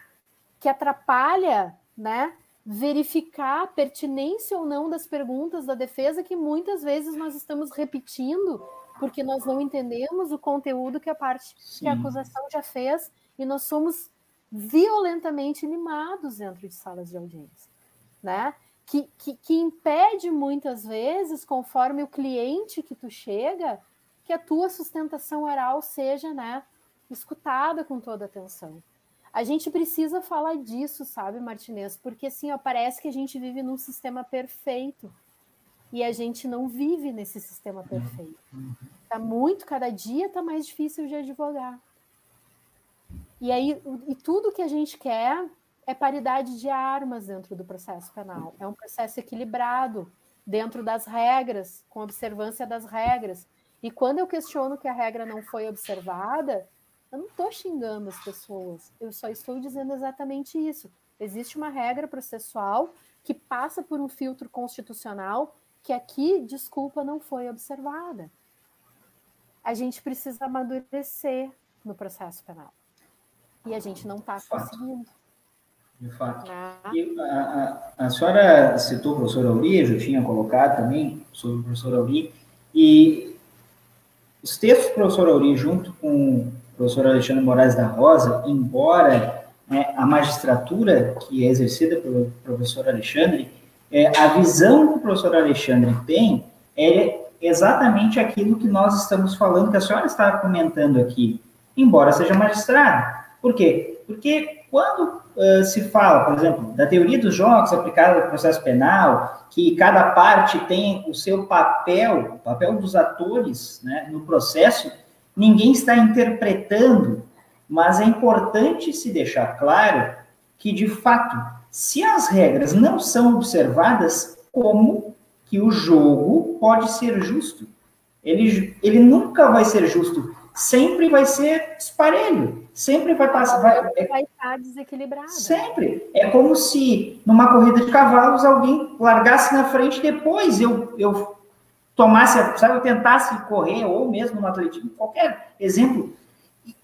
Speaker 2: que atrapalha né, verificar a pertinência ou não das perguntas da defesa, que muitas vezes nós estamos repetindo porque nós não entendemos o conteúdo que a parte Sim. que a acusação já fez e nós somos violentamente limados dentro de salas de audiência, né? Que, que, que impede muitas vezes, conforme o cliente que tu chega, que a tua sustentação oral seja, né, escutada com toda atenção. A gente precisa falar disso, sabe, Martinez? Porque assim, ó, parece que a gente vive num sistema perfeito e a gente não vive nesse sistema perfeito. Tá muito, cada dia tá mais difícil de advogar. E aí, e tudo que a gente quer é paridade de armas dentro do processo penal. É um processo equilibrado dentro das regras, com observância das regras. E quando eu questiono que a regra não foi observada, eu não estou xingando as pessoas, eu só estou dizendo exatamente isso. Existe uma regra processual que passa por um filtro constitucional que aqui, desculpa, não foi observada. A gente precisa amadurecer no processo penal. E a gente não está conseguindo.
Speaker 1: De fato. Ah. E a, a, a, senhora citou o professor Auri, eu já tinha colocado também sobre o professor Auri, e os textos do professor Auri, junto com professor Alexandre Moraes da Rosa, embora né, a magistratura que é exercida pelo professor Alexandre, é, a visão que o professor Alexandre tem é exatamente aquilo que nós estamos falando, que a senhora está comentando aqui, embora seja magistrado. Por quê? Porque quando uh, se fala, por exemplo, da teoria dos jogos aplicada ao processo penal, que cada parte tem o seu papel, o papel dos atores né, no processo, ninguém está interpretando, mas é importante se deixar claro que, de fato, se as regras não são observadas, como que o jogo pode ser justo? Ele, ele nunca vai ser justo, sempre vai ser esparelho, sempre vai passar.
Speaker 2: Vai, é, vai estar desequilibrado.
Speaker 1: Sempre. É como se numa corrida de cavalos alguém largasse na frente depois eu, eu tomasse, sabe, tentasse correr, ou mesmo no atletismo, qualquer exemplo.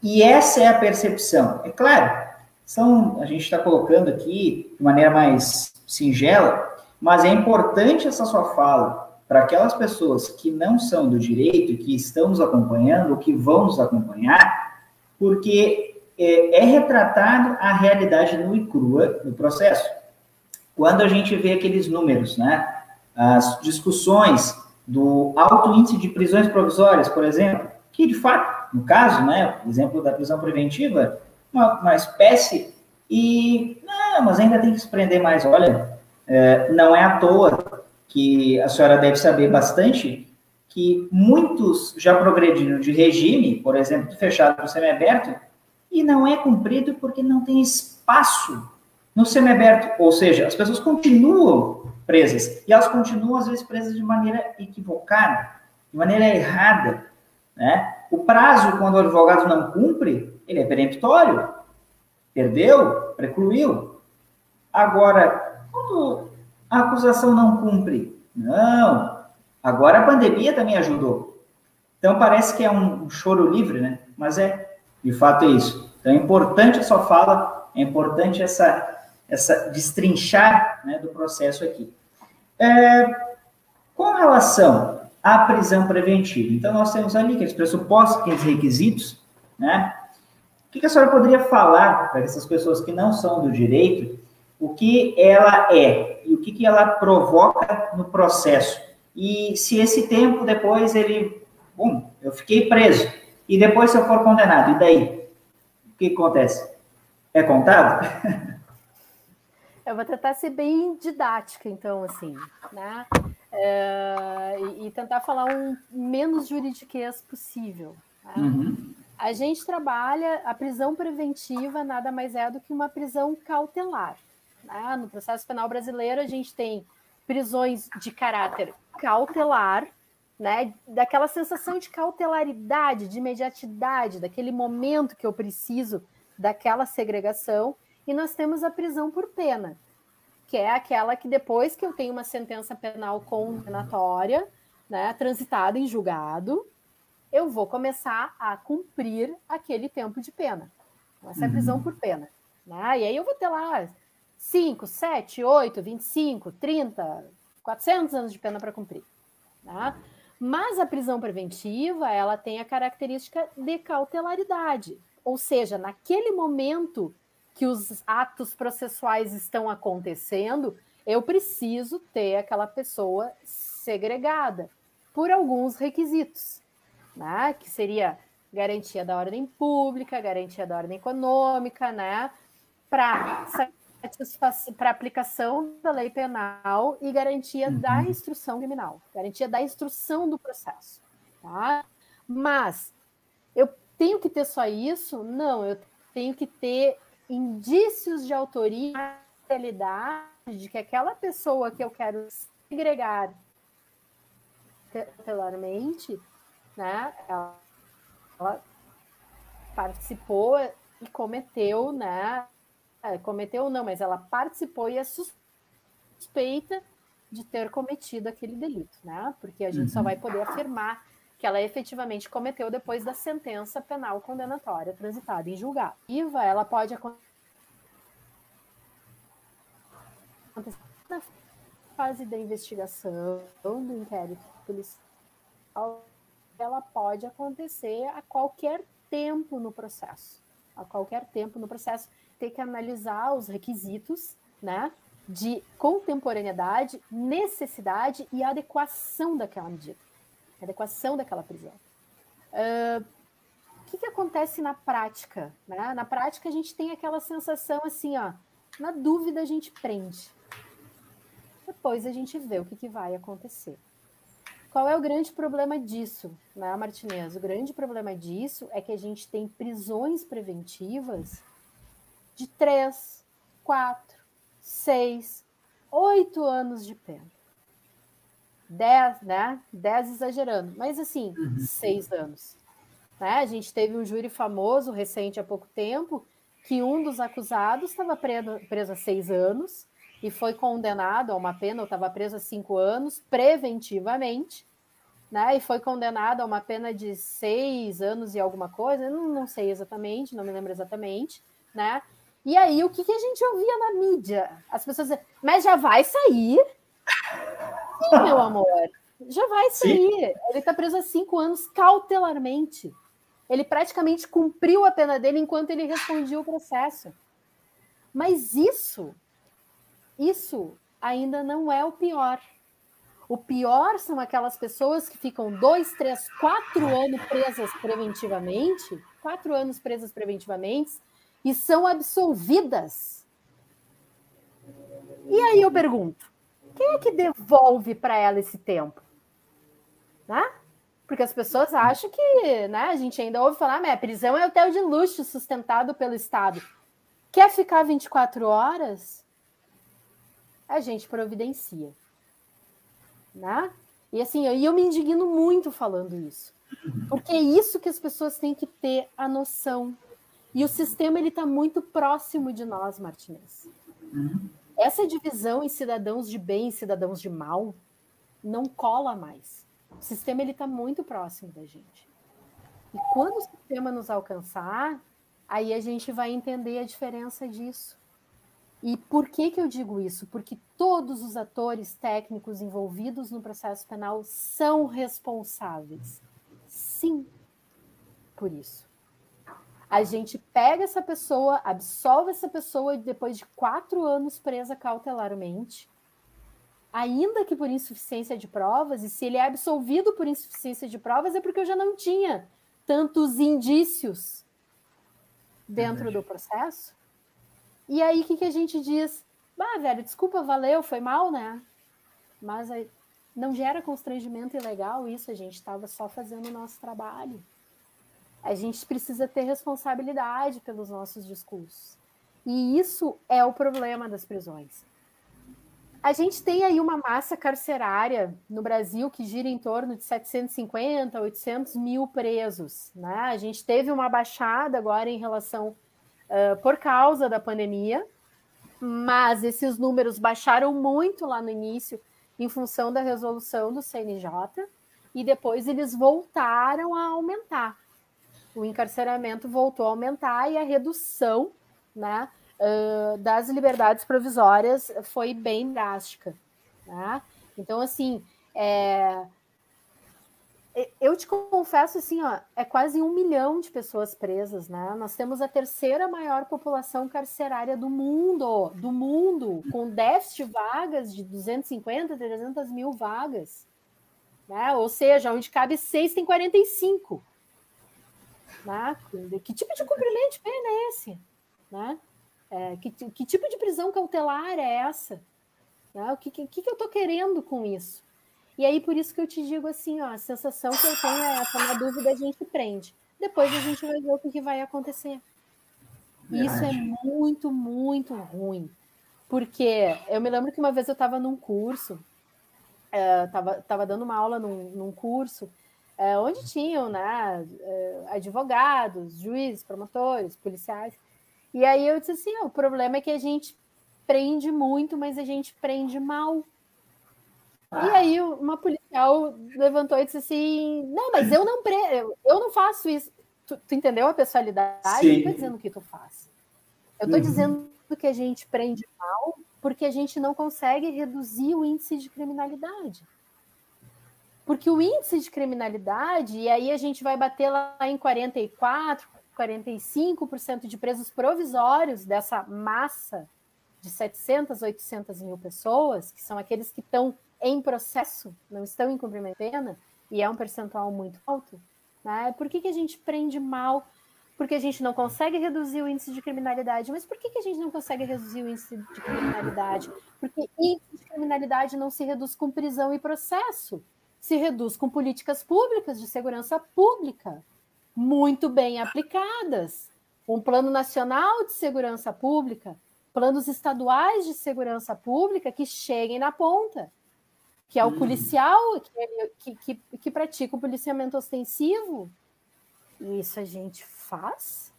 Speaker 1: E essa é a percepção. É claro, são, a gente está colocando aqui de maneira mais singela, mas é importante essa sua fala para aquelas pessoas que não são do direito, que estão nos acompanhando, ou que vão nos acompanhar, porque é, é retratado a realidade nua e crua do processo. Quando a gente vê aqueles números, né, as discussões do alto índice de prisões provisórias, por exemplo, que de fato, no caso, né, exemplo da prisão preventiva, uma, uma espécie e não, mas ainda tem que se prender mais. Olha, é, não é à toa que a senhora deve saber bastante que muitos já progrediram de regime, por exemplo, fechado para o semiaberto, e não é cumprido porque não tem espaço no semiaberto, ou seja, as pessoas continuam presas. E elas continuam, às vezes, presas de maneira equivocada, de maneira errada. Né? O prazo, quando o advogado não cumpre, ele é peremptório. Perdeu, precluiu. Agora, quando a acusação não cumpre, não. Agora a pandemia também ajudou. Então parece que é um choro livre, né? Mas é, de fato é isso. Então é importante a sua fala, é importante essa, essa destrinchar né, do processo aqui. É, com relação à prisão preventiva, então nós temos ali aqueles pressupostos, aqueles requisitos, né? O que a senhora poderia falar para essas pessoas que não são do direito, o que ela é e o que, ela provoca no processo? E se esse tempo depois ele, bom, eu fiquei preso, e depois se eu for condenado, e daí? O que acontece? É contado? [LAUGHS]
Speaker 2: Eu vou tentar ser bem didática, então, assim, né? É, e, e, tentar falar o um menos juridiquês possível. Tá? Uhum. A gente trabalha, a prisão preventiva nada mais é do que uma prisão cautelar. Né? No processo penal brasileiro, a gente tem prisões de caráter cautelar, né? Daquela sensação de cautelaridade, de imediatidade, daquele momento que eu preciso daquela segregação, e nós temos a prisão por pena, que é aquela que depois que eu tenho uma sentença penal condenatória, né, transitada em julgado, eu vou começar a cumprir aquele tempo de pena. Então, essa é a prisão uhum. por pena. Né? E aí eu vou ter lá 5, 7, 8, 25, 30, 400 anos de pena para cumprir. Né? Mas a prisão preventiva, ela tem a característica de cautelaridade. Ou seja, naquele momento que os atos processuais estão acontecendo, eu preciso ter aquela pessoa segregada por alguns requisitos, né? Que seria garantia da ordem pública, garantia da ordem econômica, né? Para para aplicação da lei penal e garantia uhum. da instrução criminal, garantia da instrução do processo, tá? Mas eu tenho que ter só isso? Não, eu tenho que ter indícios de autoria, realidade de que aquela pessoa que eu quero segregar tutelarmente, né, ela, ela participou e cometeu, né, é, cometeu não, mas ela participou e é suspeita de ter cometido aquele delito, né? Porque a gente uhum. só vai poder afirmar que ela efetivamente cometeu depois da sentença penal condenatória transitada em julgado. IVA, ela pode acontecer na fase da investigação, do inquérito policial, ela pode acontecer a qualquer tempo no processo. A qualquer tempo no processo, ter que analisar os requisitos, né? De contemporaneidade, necessidade e adequação daquela medida adequação daquela prisão. Uh, o que, que acontece na prática? Né? Na prática, a gente tem aquela sensação assim, ó, na dúvida a gente prende. Depois a gente vê o que, que vai acontecer. Qual é o grande problema disso, né, Martinez? O grande problema disso é que a gente tem prisões preventivas de três, quatro, seis, oito anos de pena. 10, né? 10 exagerando, mas assim, uhum. seis anos. Né? A gente teve um júri famoso recente há pouco tempo que um dos acusados estava preso, preso há seis anos e foi condenado a uma pena, ou estava preso há cinco anos, preventivamente, né? E foi condenado a uma pena de seis anos e alguma coisa, não, não sei exatamente, não me lembro exatamente, né? E aí, o que, que a gente ouvia na mídia? As pessoas diziam, mas já vai sair? Sim, meu amor. Já vai sair. Ele está preso há cinco anos cautelarmente. Ele praticamente cumpriu a pena dele enquanto ele respondia o processo. Mas isso, isso ainda não é o pior. O pior são aquelas pessoas que ficam dois, três, quatro anos presas preventivamente, quatro anos presas preventivamente, e são absolvidas. E aí eu pergunto: quem é que devolve para ela esse tempo? Né? Porque as pessoas acham que né, a gente ainda ouve falar, mas a prisão é hotel de luxo sustentado pelo Estado. Quer ficar 24 horas? a gente providencia. Né? E assim, eu, eu me indigno muito falando isso. Porque é isso que as pessoas têm que ter a noção. E o sistema ele está muito próximo de nós, Martinez. Essa divisão em cidadãos de bem e cidadãos de mal não cola mais. O sistema ele está muito próximo da gente. E quando o sistema nos alcançar, aí a gente vai entender a diferença disso. E por que, que eu digo isso? Porque todos os atores técnicos envolvidos no processo penal são responsáveis. Sim, por isso. A gente pega essa pessoa, absolve essa pessoa depois de quatro anos presa cautelarmente, ainda que por insuficiência de provas, e se ele é absolvido por insuficiência de provas, é porque eu já não tinha tantos indícios dentro do processo e aí, o que, que a gente diz? Bah, velho, desculpa, valeu, foi mal, né? Mas aí, não gera constrangimento ilegal isso, a gente estava só fazendo o nosso trabalho. A gente precisa ter responsabilidade pelos nossos discursos. E isso é o problema das prisões. A gente tem aí uma massa carcerária no Brasil que gira em torno de 750, 800 mil presos. Né? A gente teve uma baixada agora em relação uh, por causa da pandemia, mas esses números baixaram muito lá no início em função da resolução do CNJ e depois eles voltaram a aumentar. O encarceramento voltou a aumentar e a redução né, uh, das liberdades provisórias foi bem drástica. Né? Então, assim, é, eu te confesso assim, ó, é quase um milhão de pessoas presas, né? Nós temos a terceira maior população carcerária do mundo, do mundo, com déficit de vagas de 250, 300 mil vagas, né? Ou seja, onde cabe seis tem 45. Né? Que tipo de cumprimento de pena é esse? Né? É, que, que tipo de prisão cautelar é essa? Né? O que, que, que eu estou querendo com isso? E aí, por isso que eu te digo assim, ó, a sensação que eu tenho é essa, na dúvida a gente prende. Depois a gente vai ver o que vai acontecer. E isso é muito, muito ruim. Porque eu me lembro que uma vez eu estava num curso, estava uh, tava dando uma aula num, num curso, uh, onde tinham né, uh, advogados, juízes, promotores, policiais. E aí eu disse assim: o problema é que a gente prende muito, mas a gente prende mal. E aí uma policial levantou e disse assim: Não, mas eu não pre... eu não faço isso. Tu, tu entendeu a pessoalidade? Sim. Eu não estou dizendo que tu faz. Eu estou uhum. dizendo que a gente prende mal porque a gente não consegue reduzir o índice de criminalidade. Porque o índice de criminalidade, e aí a gente vai bater lá em 44, 45% de presos provisórios dessa massa de 700, 800 mil pessoas, que são aqueles que estão em processo, não estão em cumprimento de pena, e é um percentual muito alto, né? por que, que a gente prende mal? Porque a gente não consegue reduzir o índice de criminalidade. Mas por que, que a gente não consegue reduzir o índice de criminalidade? Porque índice de criminalidade não se reduz com prisão e processo, se reduz com políticas públicas de segurança pública, muito bem aplicadas. Um plano nacional de segurança pública, planos estaduais de segurança pública que cheguem na ponta que é o hum. policial que, que, que, pratica o policiamento ostensivo. E isso a gente faz.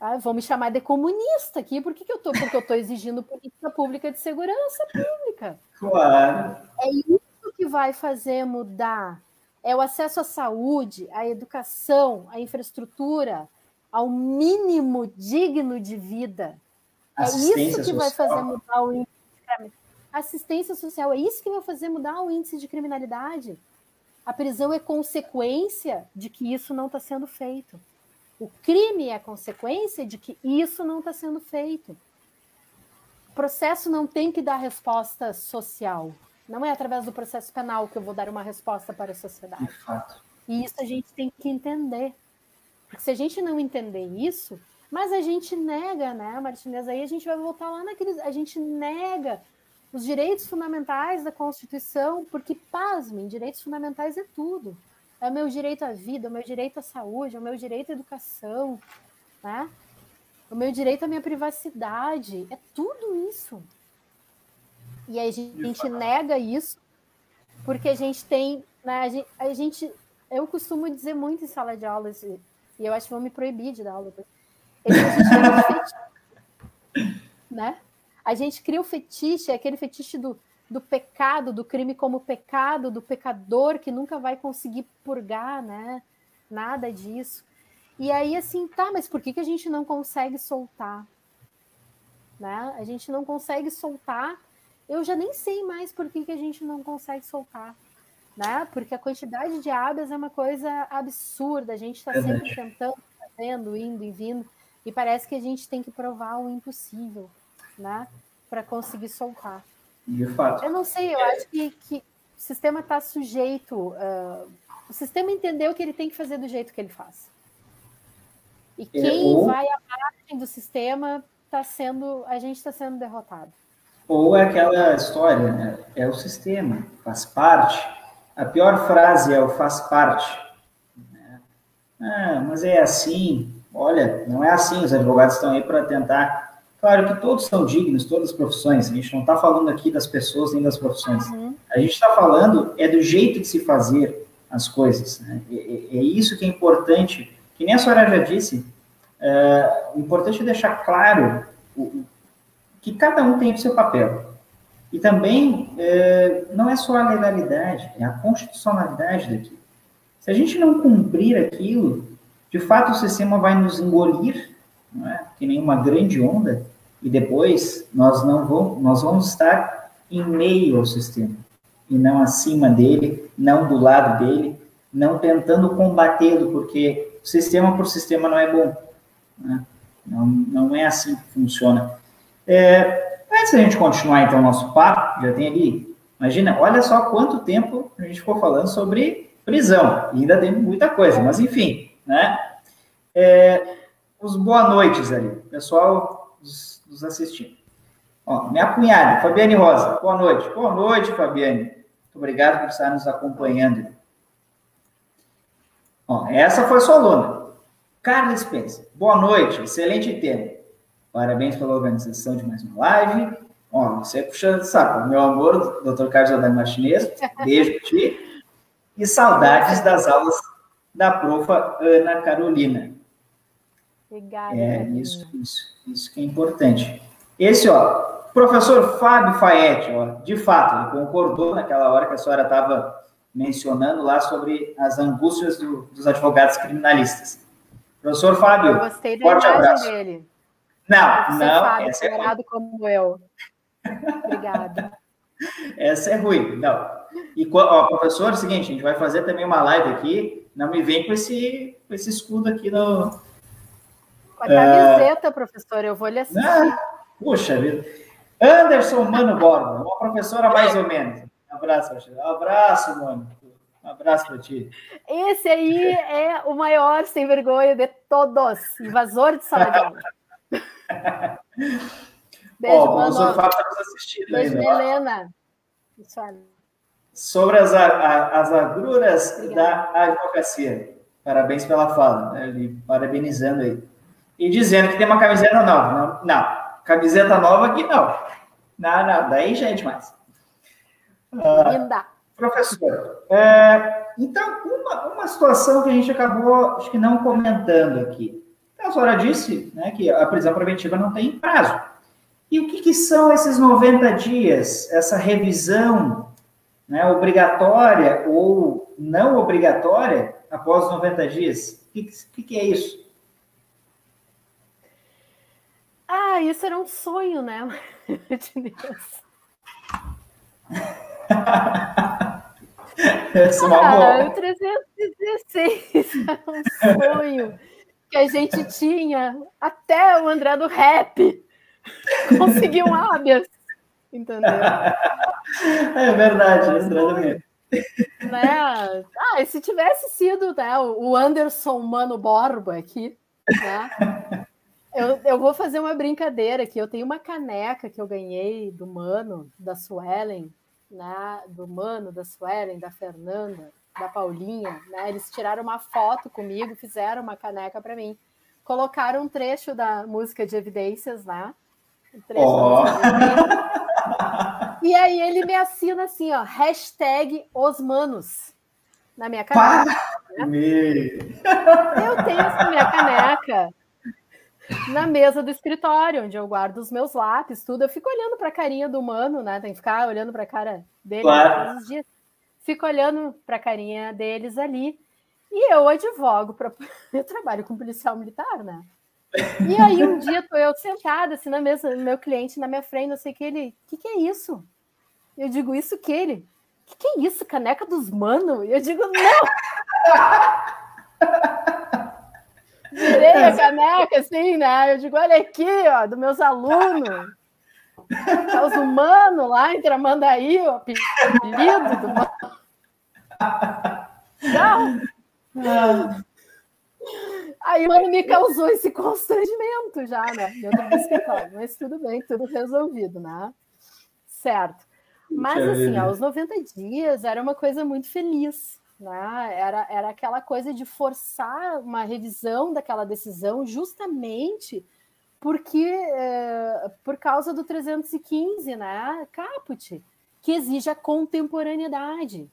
Speaker 2: Ah, vão me chamar de comunista aqui, por que, que eu tô? Porque eu estou exigindo política pública de segurança pública.
Speaker 1: Claro.
Speaker 2: É isso que vai fazer mudar. É o acesso à saúde, à educação, à infraestrutura, ao mínimo digno de vida. É isso que vai fazer mudar o índice assistência social. É isso que vai fazer mudar o índice de criminalidade. A prisão é consequência de que isso não está sendo feito. O crime é consequência de que isso não está sendo feito. O processo não tem que dar resposta social. Não é através do processo penal que eu vou dar uma resposta para a sociedade. E isso a gente tem que entender. Porque se a gente não entender isso, mas a gente nega, né, Martinez? Aí a gente vai voltar lá naqueles. A gente nega os direitos fundamentais da Constituição, porque, pasmem, direitos fundamentais é tudo. É o meu direito à vida, é o meu direito à saúde, é o meu direito à educação, né? o meu direito à minha privacidade, é tudo isso. E a gente nega isso porque a gente tem. Né, a, gente. Eu costumo dizer muito em sala de aula, e eu acho que vão me proibir de dar aula. Fetiche, né? A gente cria o fetiche, é aquele fetiche do, do pecado, do crime como pecado, do pecador que nunca vai conseguir purgar, né? Nada disso. E aí, assim, tá, mas por que, que a gente não consegue soltar? Né? A gente não consegue soltar. Eu já nem sei mais por que, que a gente não consegue soltar. Né? Porque a quantidade de habeas é uma coisa absurda. A gente está sempre tentando, fazendo, indo e vindo. E parece que a gente tem que provar o impossível, né? Para conseguir soltar.
Speaker 1: De fato.
Speaker 2: Eu não sei, eu acho que, que o sistema está sujeito. Uh, o sistema entendeu que ele tem que fazer do jeito que ele faz. E é, quem ou, vai à margem do sistema está sendo. A gente está sendo derrotado.
Speaker 1: Ou é aquela história, né? É o sistema, faz parte. A pior frase é o faz parte. Né? Ah, mas é assim. Olha, não é assim. Os advogados estão aí para tentar Claro que todos são dignos, todas as profissões. A gente não está falando aqui das pessoas nem das profissões. Uhum. A gente está falando é do jeito de se fazer as coisas. Né? É, é, isso que é importante. Que nem a senhora já disse, é, o importante é deixar claro o, que cada um tem o seu papel. E também é, não é só a legalidade, é a constitucionalidade daquilo. Se a gente não cumprir aquilo, de fato o sistema vai nos engolir, não é? que nem uma grande onda, e depois nós não vamos, nós vamos estar em meio ao sistema e não acima dele, não do lado dele, não tentando combatê-lo, porque sistema por sistema não é bom. Né? Não, não é assim que funciona. É, antes da gente continuar, então, o nosso papo, já tem ali, imagina, olha só quanto tempo a gente ficou falando sobre prisão, e ainda tem muita coisa, mas enfim, né? É, os boa noites ali, pessoal nos assistindo. Ó, minha cunhada, Fabiane Rosa, boa noite. Boa noite, Fabiane. Muito obrigado por estar nos acompanhando. Ó, essa foi sua aluna. Carla Spencer, boa noite, excelente tema. Parabéns pela organização de mais uma live. Ó, você puxando saco. Meu amor, Dr. Carlos Adão Martinez, [LAUGHS] beijo para ti. E saudades das aulas da profa Ana Carolina.
Speaker 2: Obrigada.
Speaker 1: É, isso, isso, isso que é importante. Esse, ó, professor Fábio Faete, ó, de fato, ele concordou naquela hora que a senhora estava mencionando lá sobre as angústias do, dos advogados criminalistas. Professor Fábio,
Speaker 2: eu gostei da forte abraço. dele.
Speaker 1: Não, Você não, Fábio, essa é
Speaker 2: ruim. como eu. Obrigada.
Speaker 1: essa é ruim, não. E, ó, professor, é o seguinte, a gente vai fazer também uma live aqui, não me vem com esse, com esse escudo aqui no,
Speaker 2: com a camiseta, é... professor, eu vou lhe assistir. Ah,
Speaker 1: puxa vida. Anderson Mano Borba, uma professora mais ou menos. Um abraço, um abraço, mano. Um abraço para ti.
Speaker 2: Esse aí é o maior sem vergonha de todos, invasor de sala de aula. [LAUGHS]
Speaker 1: Beijo. O professor Fábio está nos assistindo
Speaker 2: Beijo, ainda. Helena.
Speaker 1: Sobre as, as agruras Obrigada. da advocacia. Parabéns pela fala, né? parabenizando aí e dizendo que tem uma camiseta nova. Não, não. camiseta nova aqui não. Não, não, daí já é demais. Uh, professor, é, então, uma, uma situação que a gente acabou, acho que não comentando aqui. A senhora disse né, que a prisão preventiva não tem prazo. E o que, que são esses 90 dias, essa revisão né, obrigatória ou não obrigatória após 90 dias? O que, que, que é isso?
Speaker 2: Ah, isso era um sonho, né? [LAUGHS] De Deus. [LAUGHS]
Speaker 1: Essa é uma ah,
Speaker 2: o 316 era um sonho que a gente tinha até o André do rap [LAUGHS] conseguiu um habeas, entendeu?
Speaker 1: É verdade, André do rap.
Speaker 2: Né? Ah, se tivesse sido né, o Anderson Mano Borba aqui, né? Eu, eu vou fazer uma brincadeira aqui. Eu tenho uma caneca que eu ganhei do Mano, da Suelen, né? do Mano, da Suelen, da Fernanda, da Paulinha. Né? Eles tiraram uma foto comigo, fizeram uma caneca para mim. Colocaram um trecho da música de Evidências lá. Um trecho
Speaker 1: oh.
Speaker 2: E aí ele me assina assim, ó, hashtag osmanos na minha caneca. Eu tenho essa minha caneca na mesa do escritório, onde eu guardo os meus lápis, tudo. Eu fico olhando para a carinha do humano, né? Tem que ficar olhando para a cara dele claro. todos os dias. Fico olhando para a carinha deles ali. E eu advogo para. [LAUGHS] Eu trabalho com policial militar, né? E aí um dia tô eu sentada assim na mesa, meu cliente na minha frente, não sei que ele, que, que é isso? Eu digo, isso que ele? Que, que é isso? Caneca dos mano? E eu digo, não! Virei a caneca, assim, né? Eu digo, olha aqui, ó, dos meus alunos. Tá os humanos lá em Tramandaí, o apelido do mano. Não. Aí o mano me causou esse constrangimento já, né? Dentro do escritório. Mas tudo bem, tudo resolvido, né? Certo. Mas assim, aos 90 dias era uma coisa muito feliz. Né? Era, era aquela coisa de forçar uma revisão daquela decisão justamente porque é, por causa do 315, né? Caput, que exige a contemporaneidade.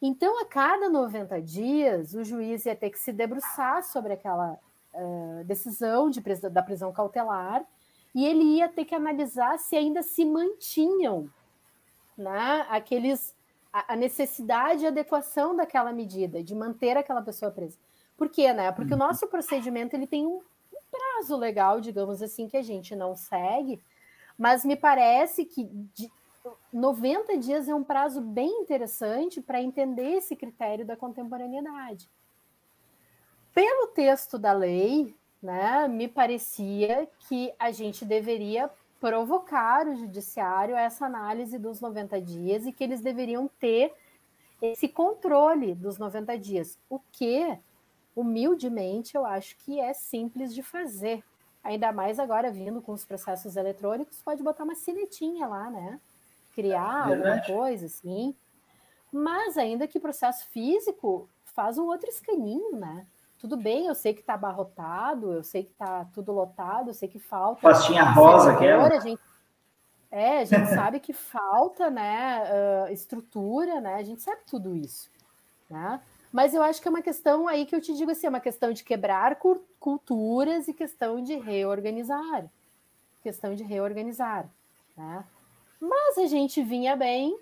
Speaker 2: Então, a cada 90 dias, o juiz ia ter que se debruçar sobre aquela uh, decisão de, da prisão cautelar e ele ia ter que analisar se ainda se mantinham né, aqueles a, necessidade e adequação daquela medida, de manter aquela pessoa presa. Por quê, né? Porque o nosso procedimento ele tem um prazo legal, digamos assim, que a gente não segue, mas me parece que de 90 dias é um prazo bem interessante para entender esse critério da contemporaneidade. Pelo texto da lei, né, me parecia que a gente deveria provocar o judiciário essa análise dos 90 dias e que eles deveriam ter esse controle dos 90 dias, o que, humildemente, eu acho que é simples de fazer. Ainda mais agora vindo com os processos eletrônicos, pode botar uma sinetinha lá, né? Criar Verdade. alguma coisa assim. Mas ainda que processo físico faz um outro escaninho, né? tudo bem, eu sei que está abarrotado, eu sei que está tudo lotado, eu sei que falta.
Speaker 1: Pastinha rosa, aquela.
Speaker 2: A gente, é, a gente sabe que falta, né, uh, estrutura, né? A gente sabe tudo isso, né? Mas eu acho que é uma questão aí que eu te digo assim, é uma questão de quebrar culturas e questão de reorganizar, questão de reorganizar, né? Mas a gente vinha bem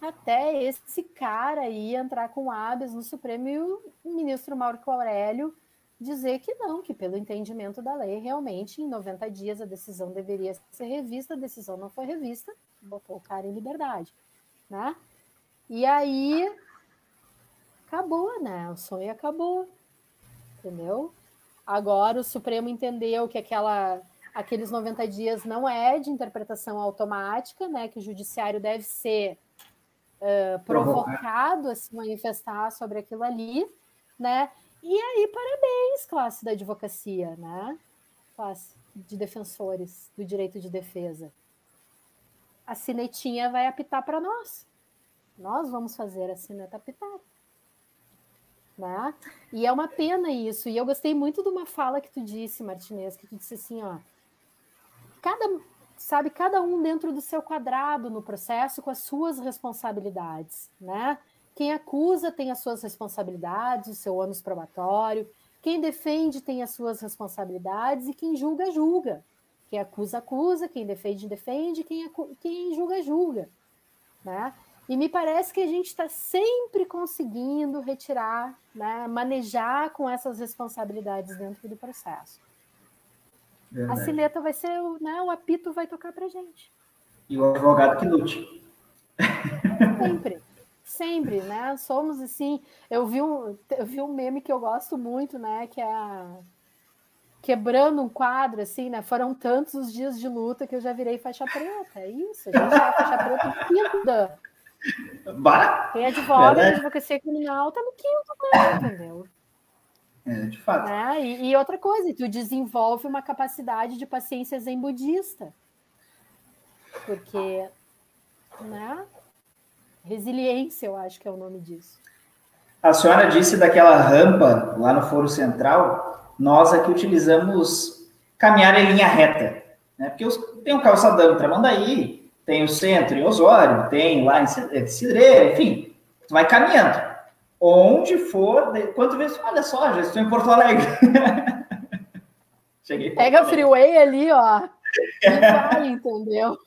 Speaker 2: até esse cara aí entrar com habeas no Supremo e o ministro Marco Aurélio dizer que não, que pelo entendimento da lei, realmente em 90 dias a decisão deveria ser revista, a decisão não foi revista, botou o cara em liberdade, né? E aí acabou, né? O sonho acabou, entendeu? Agora o Supremo entendeu que aquela aqueles 90 dias não é de interpretação automática, né? Que o judiciário deve ser uh, provocado a se manifestar sobre aquilo ali, né? E aí, parabéns, classe da advocacia, né? Classe de defensores do direito de defesa. A cinetinha vai apitar para nós. Nós vamos fazer a cineta apitar. Né? E é uma pena isso. E eu gostei muito de uma fala que tu disse, Martinez, que tu disse assim, ó, cada sabe, cada um dentro do seu quadrado no processo com as suas responsabilidades, né? Quem acusa tem as suas responsabilidades, o seu ônus probatório, quem defende tem as suas responsabilidades e quem julga, julga. Quem acusa, acusa, quem defende, defende, quem, quem julga, julga. Né? E me parece que a gente está sempre conseguindo retirar, né, manejar com essas responsabilidades dentro do processo. Verdade. A sileta vai ser, né, o apito vai tocar para gente.
Speaker 1: E o advogado que lute.
Speaker 2: Sempre, sempre, né? Somos assim. Eu vi um, eu vi um meme que eu gosto muito, né? Que é quebrando um quadro, assim, né? Foram tantos os dias de luta que eu já virei faixa preta. É isso, a gente é faixa preta quinto dan. Quem advoga, a advocacia criminal tá no quinto dan, [LAUGHS] entendeu?
Speaker 1: É, de fato.
Speaker 2: Né? E, e, outra coisa, tu desenvolve uma capacidade de paciência zen budista. Porque, né? Resiliência, eu acho que é o nome disso.
Speaker 1: A senhora disse daquela rampa lá no Foro Central, nós aqui utilizamos caminhar em linha reta. Né? Porque tem um calçadão Tramandaí, tem o centro em Osório, tem lá em Cidreira, enfim, tu vai caminhando. Onde for, quanto vezes, olha só, já estou em Porto Alegre. [LAUGHS]
Speaker 2: Cheguei. Pega a freeway ali, ó. E vai, entendeu?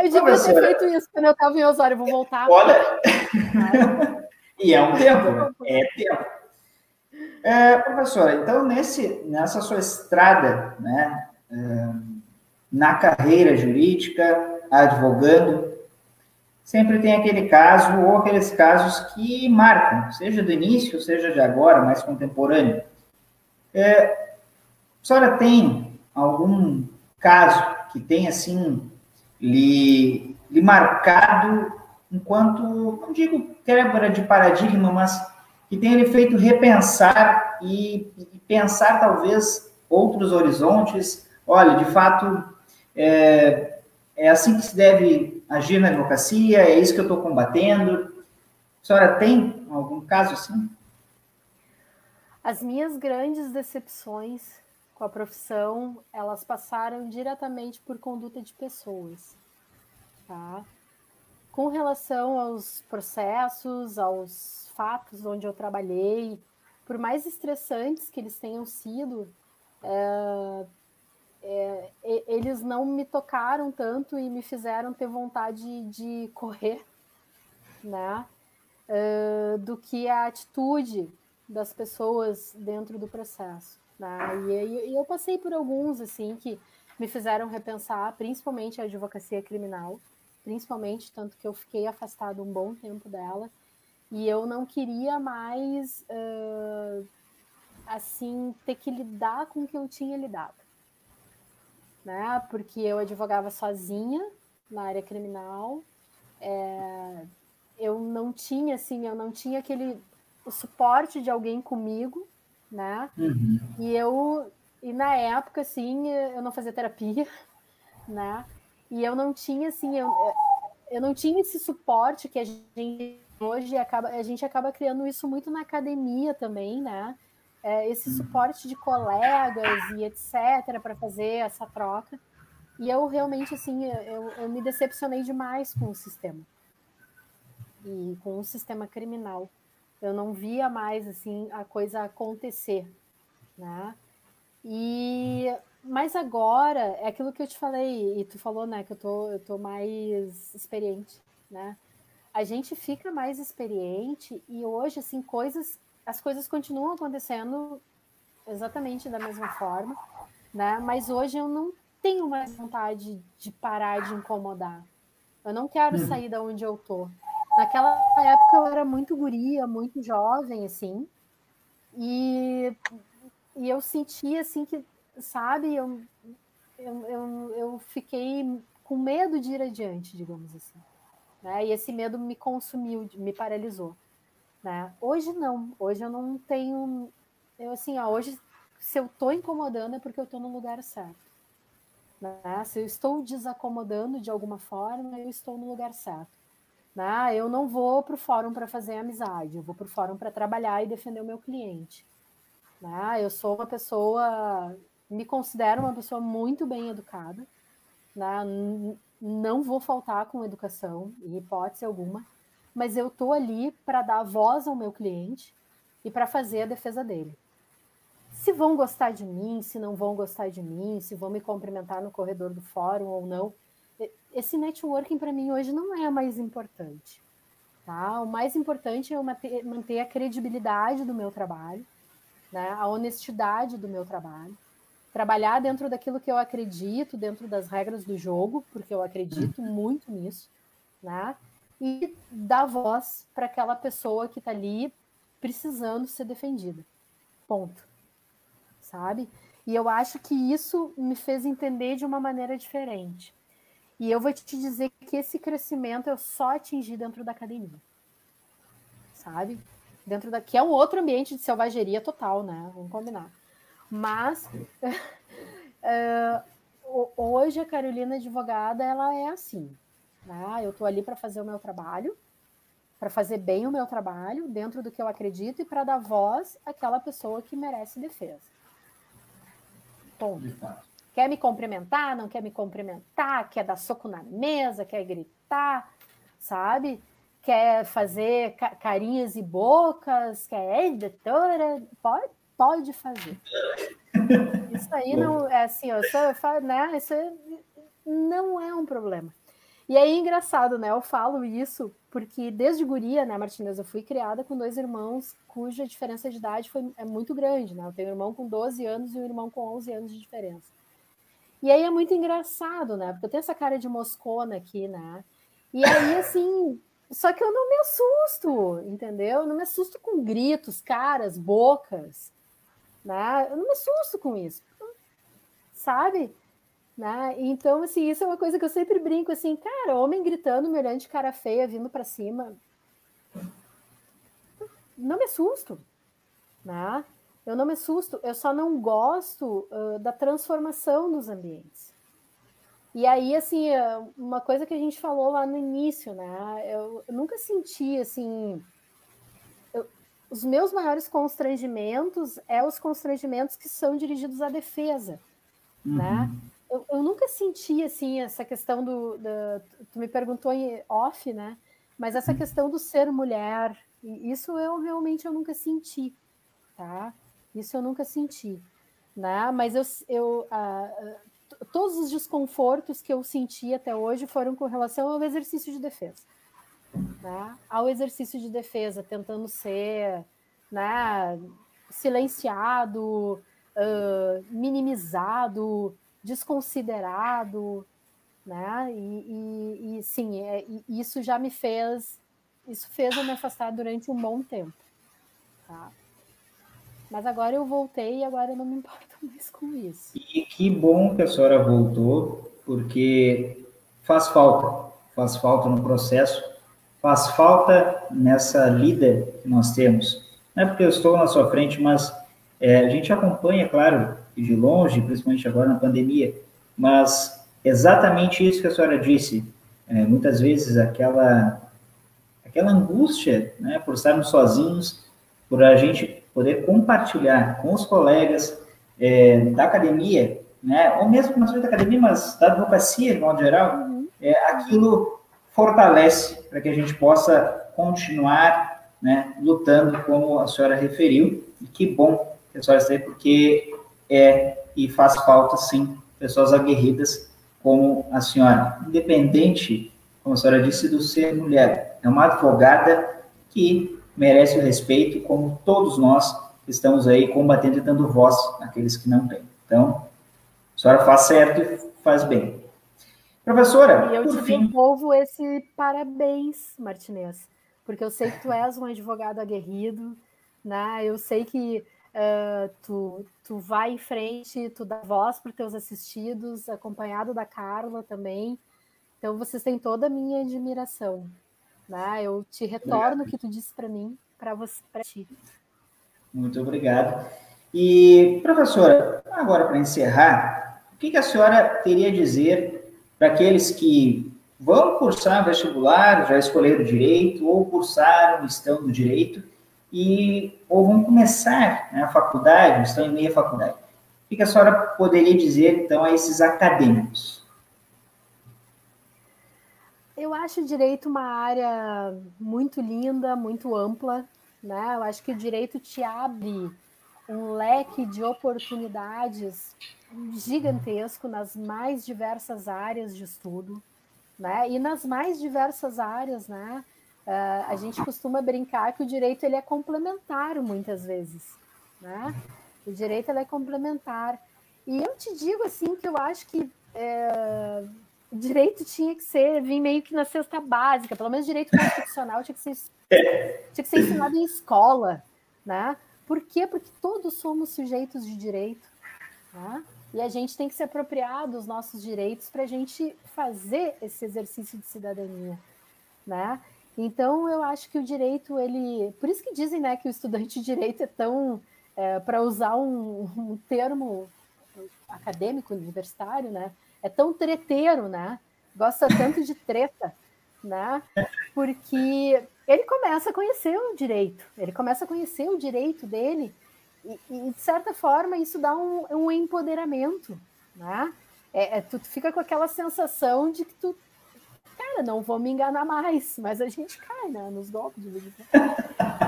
Speaker 2: Eu devia ter feito isso quando eu estava em Osório, vou voltar.
Speaker 1: Olha, [LAUGHS] e é um tempo, é tempo. É, professora, então nesse, nessa sua estrada, né, é, na carreira jurídica, advogando, sempre tem aquele caso ou aqueles casos que marcam, seja do início, seja de agora, mais contemporâneo. É, a senhora tem algum caso que tem assim lhe, lhe marcado enquanto, não digo quebra de paradigma, mas que tenha lhe feito repensar e, e pensar talvez outros horizontes. Olha, de fato, é, é assim que se deve agir na advocacia, é isso que eu estou combatendo. A senhora tem algum caso assim?
Speaker 2: As minhas grandes decepções com a profissão, elas passaram diretamente por conduta de pessoas, tá? Com relação aos processos, aos fatos onde eu trabalhei, por mais estressantes que eles tenham sido, é, é, eles não me tocaram tanto e me fizeram ter vontade de correr, né? É, do que a atitude das pessoas dentro do processo. Né? E, e, eu passei por alguns assim que me fizeram repensar, principalmente a advocacia criminal, principalmente tanto que eu fiquei afastado um bom tempo dela e eu não queria mais uh, assim ter que lidar com o que eu tinha lidado, né? Porque eu advogava sozinha na área criminal, é, eu não tinha assim, eu não tinha aquele o suporte de alguém comigo né? Uhum. E eu e na época assim, eu não fazia terapia, [LAUGHS] né? E eu não tinha assim, eu, eu não tinha esse suporte que a gente hoje acaba a gente acaba criando isso muito na academia também, né? É, esse suporte de colegas e etc para fazer essa troca. E eu realmente assim, eu, eu me decepcionei demais com o sistema e com o sistema criminal eu não via mais assim a coisa acontecer, né? E mas agora é aquilo que eu te falei e tu falou, né, que eu tô eu tô mais experiente, né? A gente fica mais experiente e hoje assim coisas as coisas continuam acontecendo exatamente da mesma forma, né? Mas hoje eu não tenho mais vontade de parar de incomodar. Eu não quero uhum. sair da onde eu tô. Naquela época eu era muito guria, muito jovem, assim, e, e eu sentia, assim, que, sabe, eu, eu, eu, eu fiquei com medo de ir adiante, digamos assim. Né? E esse medo me consumiu, me paralisou. Né? Hoje não, hoje eu não tenho, eu assim, ó, hoje se eu estou incomodando é porque eu estou no lugar certo. Né? Se eu estou desacomodando de alguma forma, eu estou no lugar certo. Né? Eu não vou para o fórum para fazer amizade, eu vou para o fórum para trabalhar e defender o meu cliente. Né? Eu sou uma pessoa, me considero uma pessoa muito bem educada, né? não vou faltar com educação, em hipótese alguma, mas eu estou ali para dar voz ao meu cliente e para fazer a defesa dele. Se vão gostar de mim, se não vão gostar de mim, se vão me cumprimentar no corredor do fórum ou não, esse networking para mim hoje não é mais importante. Tá? O mais importante é eu manter, a credibilidade do meu trabalho, né? a honestidade do meu trabalho, trabalhar dentro daquilo que eu acredito, dentro das regras do jogo, porque eu acredito muito nisso, né? E dar voz para aquela pessoa que está ali precisando ser defendida. Ponto. Sabe? E eu acho que isso me fez entender de uma maneira diferente. E eu vou te dizer que esse crescimento eu só atingi dentro da academia. Sabe? Dentro da que é um outro ambiente de selvageria total, né? Vamos combinar. Mas [LAUGHS] uh, hoje a Carolina advogada ela é assim. Né? Eu estou ali para fazer o meu trabalho, para fazer bem o meu trabalho, dentro do que eu acredito, e para dar voz àquela pessoa que merece defesa. Ponto. Quer me cumprimentar, não quer me cumprimentar, quer dar soco na mesa, quer gritar, sabe? Quer fazer carinhas e bocas, quer, ei, doutora, pode, pode fazer. [LAUGHS] Isso aí não é assim, eu sou, eu falo, né? Isso não é um problema. E aí, engraçado, né? Eu falo isso porque desde guria, né, Martinez, eu fui criada com dois irmãos cuja diferença de idade foi, é muito grande, né? Eu tenho um irmão com 12 anos e um irmão com 11 anos de diferença. E aí é muito engraçado, né? Porque eu tenho essa cara de moscona aqui, né? E aí, assim, só que eu não me assusto, entendeu? Eu não me assusto com gritos, caras, bocas, né? Eu não me assusto com isso, sabe? Né? Então, assim, isso é uma coisa que eu sempre brinco, assim, cara, homem gritando, me olhando de cara feia, vindo para cima, não me assusto, né? Eu não me assusto, eu só não gosto uh, da transformação dos ambientes. E aí, assim, uma coisa que a gente falou lá no início, né? Eu, nunca senti, assim... Eu, os meus maiores constrangimentos é os constrangimentos que são dirigidos à defesa, uhum. né? Eu, eu, nunca senti, assim, essa questão do... do tu me perguntou em off, né? Mas essa questão do ser mulher, isso eu realmente eu nunca senti, tá? Isso eu nunca senti, né? Mas eu, eu uh, todos os desconfortos que eu senti até hoje foram com relação ao exercício de defesa, né? Ao exercício de defesa, tentando ser, né? Silenciado, uh, minimizado, desconsiderado, né? E, e, e sim, é, e isso já me fez, isso fez eu me afastar durante um bom tempo, tá? Mas agora eu voltei e agora eu não me [LAUGHS] importo mais com isso.
Speaker 1: E que bom que a senhora voltou, porque faz falta, faz falta no processo, faz falta nessa líder que nós temos. Não é porque eu estou na sua frente, mas é, a gente acompanha, claro, de longe, principalmente agora na pandemia, mas exatamente isso que a senhora disse, é, muitas vezes aquela aquela angústia, né, por estarmos sozinhos, por a gente poder compartilhar com os colegas é, da academia, né, ou mesmo não seja da academia, mas da advocacia, de modo geral, uhum. é, aquilo fortalece para que a gente possa continuar né, lutando, como a senhora referiu, e que bom que a senhora está aí, porque é e faz falta, sim, pessoas aguerridas como a senhora, independente, como a senhora disse, do ser mulher, é uma advogada que merece o respeito, como todos nós que estamos aí combatendo e dando voz àqueles que não têm. Então, a senhora faz certo e faz bem. Professora,
Speaker 2: e eu te fim... devolvo esse parabéns, Martinez, porque eu sei que tu és um advogado aguerrido, né? Eu sei que uh, tu, tu vai em frente, tu dá voz para os teus assistidos, acompanhado da Carla também. Então, vocês têm toda a minha admiração. Né? Eu te retorno o que tu disse para mim, para você, para ti.
Speaker 1: Muito obrigado. E, professora, agora para encerrar, o que, que a senhora teria a dizer para aqueles que vão cursar vestibular, já escolheram direito, ou cursaram, estão no direito, e ou vão começar né, a faculdade, estão em meia faculdade. O que, a senhora poderia dizer, então, a esses acadêmicos?
Speaker 2: Eu acho o direito uma área muito linda, muito ampla, né? Eu acho que o direito te abre um leque de oportunidades gigantesco nas mais diversas áreas de estudo, né? E nas mais diversas áreas, né? Uh, a gente costuma brincar que o direito ele é complementar muitas vezes, né? O direito ele é complementar. E eu te digo assim que eu acho que é, direito tinha que ser, vir meio que na cesta básica, pelo menos direito constitucional tinha que ser, tinha que ser ensinado em escola, né? Por quê? Porque todos somos sujeitos de direito, né? E a gente tem que se apropriar dos nossos direitos para a gente fazer esse exercício de cidadania, né? Então eu acho que o direito ele, por isso que dizem, né, que o estudante de direito é tão, é, para usar um, um termo acadêmico universitário, né? é tão treteiro, né? Gosta tanto de treta, né? Porque ele começa a conhecer o direito, ele começa a conhecer o direito dele, e, e de certa forma isso dá um, um empoderamento, né? É, é, tu fica com aquela sensação de que tu, cara, não vou me enganar mais, mas a gente cai, né, nos golpes de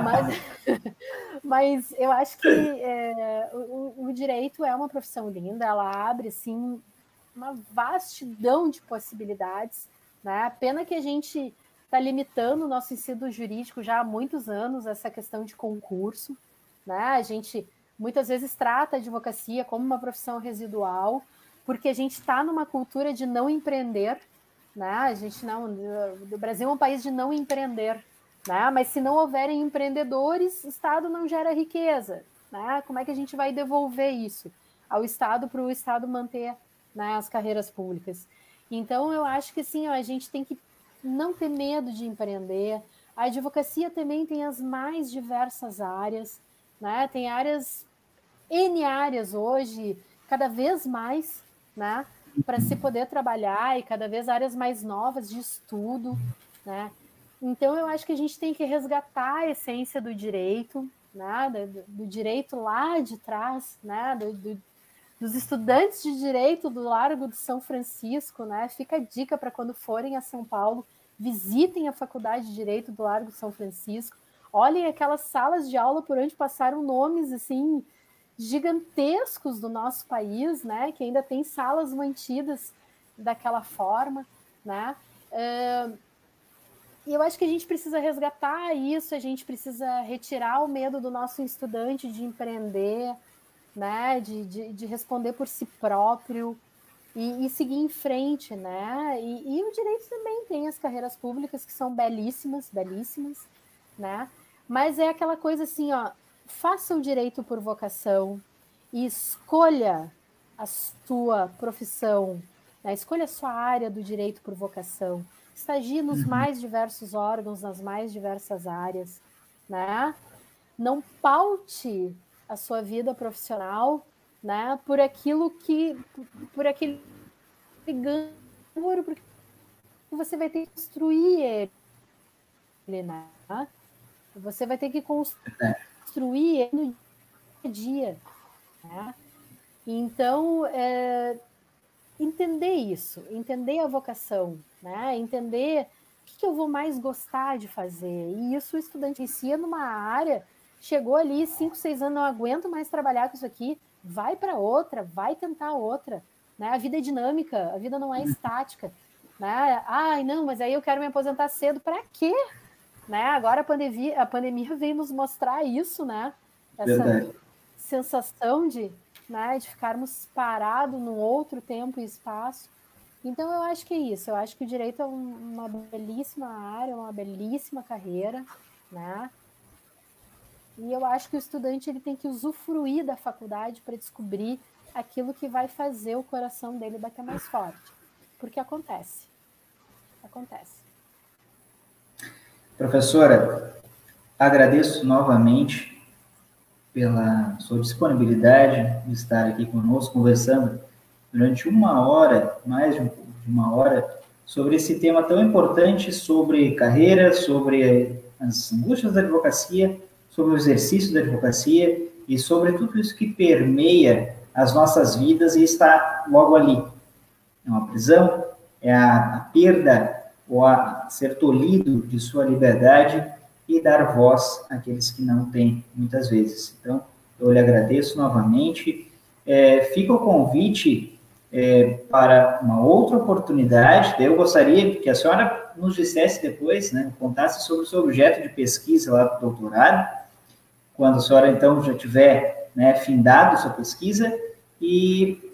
Speaker 2: mas, [LAUGHS] mas eu acho que é, o, o, direito é uma profissão linda, ela abre, assim, uma vastidão de possibilidades, né? Pena que a gente está limitando o nosso ensino jurídico já há muitos anos, essa questão de concurso, né? A gente muitas vezes trata a advocacia como uma profissão residual, porque a gente está numa cultura de não empreender, né? A gente não, o Brasil é um país de não empreender, né? Mas se não houverem empreendedores, o Estado não gera riqueza, né? Como é que a gente vai devolver isso ao Estado para o Estado manter né, as carreiras públicas? Então eu acho que sim, a gente tem que não ter medo de empreender. A advocacia também tem as mais diversas áreas, né? Tem áreas N áreas hoje, cada vez mais, né? Para se poder trabalhar e cada vez áreas mais novas de estudo, né? Então eu acho que a gente tem que resgatar a essência do direito, né? do, do direito lá de trás, né? Do, do, dos estudantes de direito do Largo de São Francisco, né? Fica a dica para quando forem a São Paulo, visitem a Faculdade de Direito do Largo de São Francisco, olhem aquelas salas de aula por onde passaram nomes assim gigantescos do nosso país, né? Que ainda tem salas mantidas daquela forma, né? Uh, e eu acho que a gente precisa resgatar isso, a gente precisa retirar o medo do nosso estudante de empreender, né? De, de, de responder por si próprio e, e, seguir em frente, né? E, e o direito também tem as carreiras públicas que são belíssimas, belíssimas, né? Mas é aquela coisa assim, ó, faça o direito por vocação e escolha a sua profissão, né? escolha a sua área do direito por vocação. Estagie nos uhum. mais diversos órgãos, nas mais diversas áreas, né? Não paute a sua vida profissional, né, por aquilo que por aquele ganho, porque você vai ter que construir ele, né? Você vai ter que construir é construir no dia a dia. Né? Então, é, entender isso, entender a vocação, né? entender o que, que, eu vou mais gostar de fazer. E isso o estudante ensina numa área, chegou ali, cinco, seis anos, não aguento mais trabalhar com isso aqui, vai para outra, vai tentar outra. Né? A vida é dinâmica, a vida não é estática. Né? Ai, não, mas aí eu quero me aposentar cedo. Para quê? Né? Agora a pandemia, a pandemia veio nos mostrar isso, né? Essa Verdade. sensação de, né, de ficarmos parados num outro tempo e espaço. Então eu acho que é isso. Eu acho que o direito é uma belíssima área, uma belíssima carreira, né? E eu acho que o estudante ele tem que usufruir da faculdade para descobrir aquilo que vai fazer o coração dele bater mais forte. Porque acontece. Acontece.
Speaker 1: Professora, agradeço novamente pela sua disponibilidade de estar aqui conosco, conversando durante uma hora, mais de uma hora, sobre esse tema tão importante, sobre carreira, sobre as angústias da advocacia, sobre o exercício da advocacia e sobre tudo isso que permeia as nossas vidas e está logo ali. É uma prisão, é a, a perda ou a ser tolhido de sua liberdade e dar voz àqueles que não têm, muitas vezes. Então, eu lhe agradeço novamente. É, fica o convite é, para uma outra oportunidade. Eu gostaria que a senhora nos dissesse depois, né, contasse sobre o seu objeto de pesquisa lá do doutorado, quando a senhora, então, já tiver né, findado sua pesquisa, e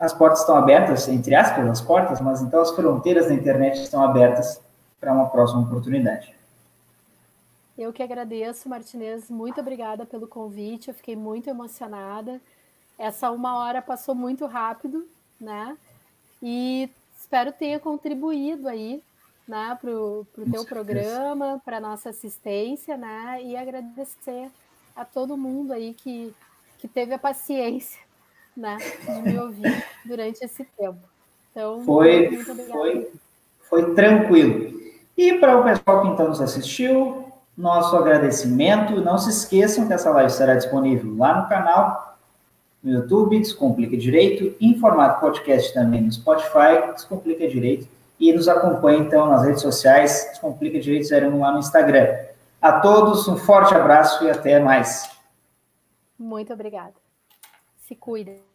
Speaker 1: as portas estão abertas, entre aspas, as portas, mas então as fronteiras da internet estão abertas para uma próxima oportunidade.
Speaker 2: Eu que agradeço, Martinez. Muito obrigada pelo convite. Eu fiquei muito emocionada. Essa uma hora passou muito rápido, né? E espero tenha contribuído aí, né, para o teu programa, para nossa assistência, né? E agradecer a todo mundo aí que, que teve a paciência né, de me ouvir durante esse tempo. Então,
Speaker 1: foi, foi, foi tranquilo. E para o pessoal que então nos assistiu, nosso agradecimento. Não se esqueçam que essa live estará disponível lá no canal no YouTube, Descomplica Direito, em formato podcast também no Spotify, Descomplica Direito, e nos acompanhe então nas redes sociais, Descomplica Direito 01 lá no Instagram. A todos, um forte abraço e até mais.
Speaker 2: Muito obrigada. Se cuidem.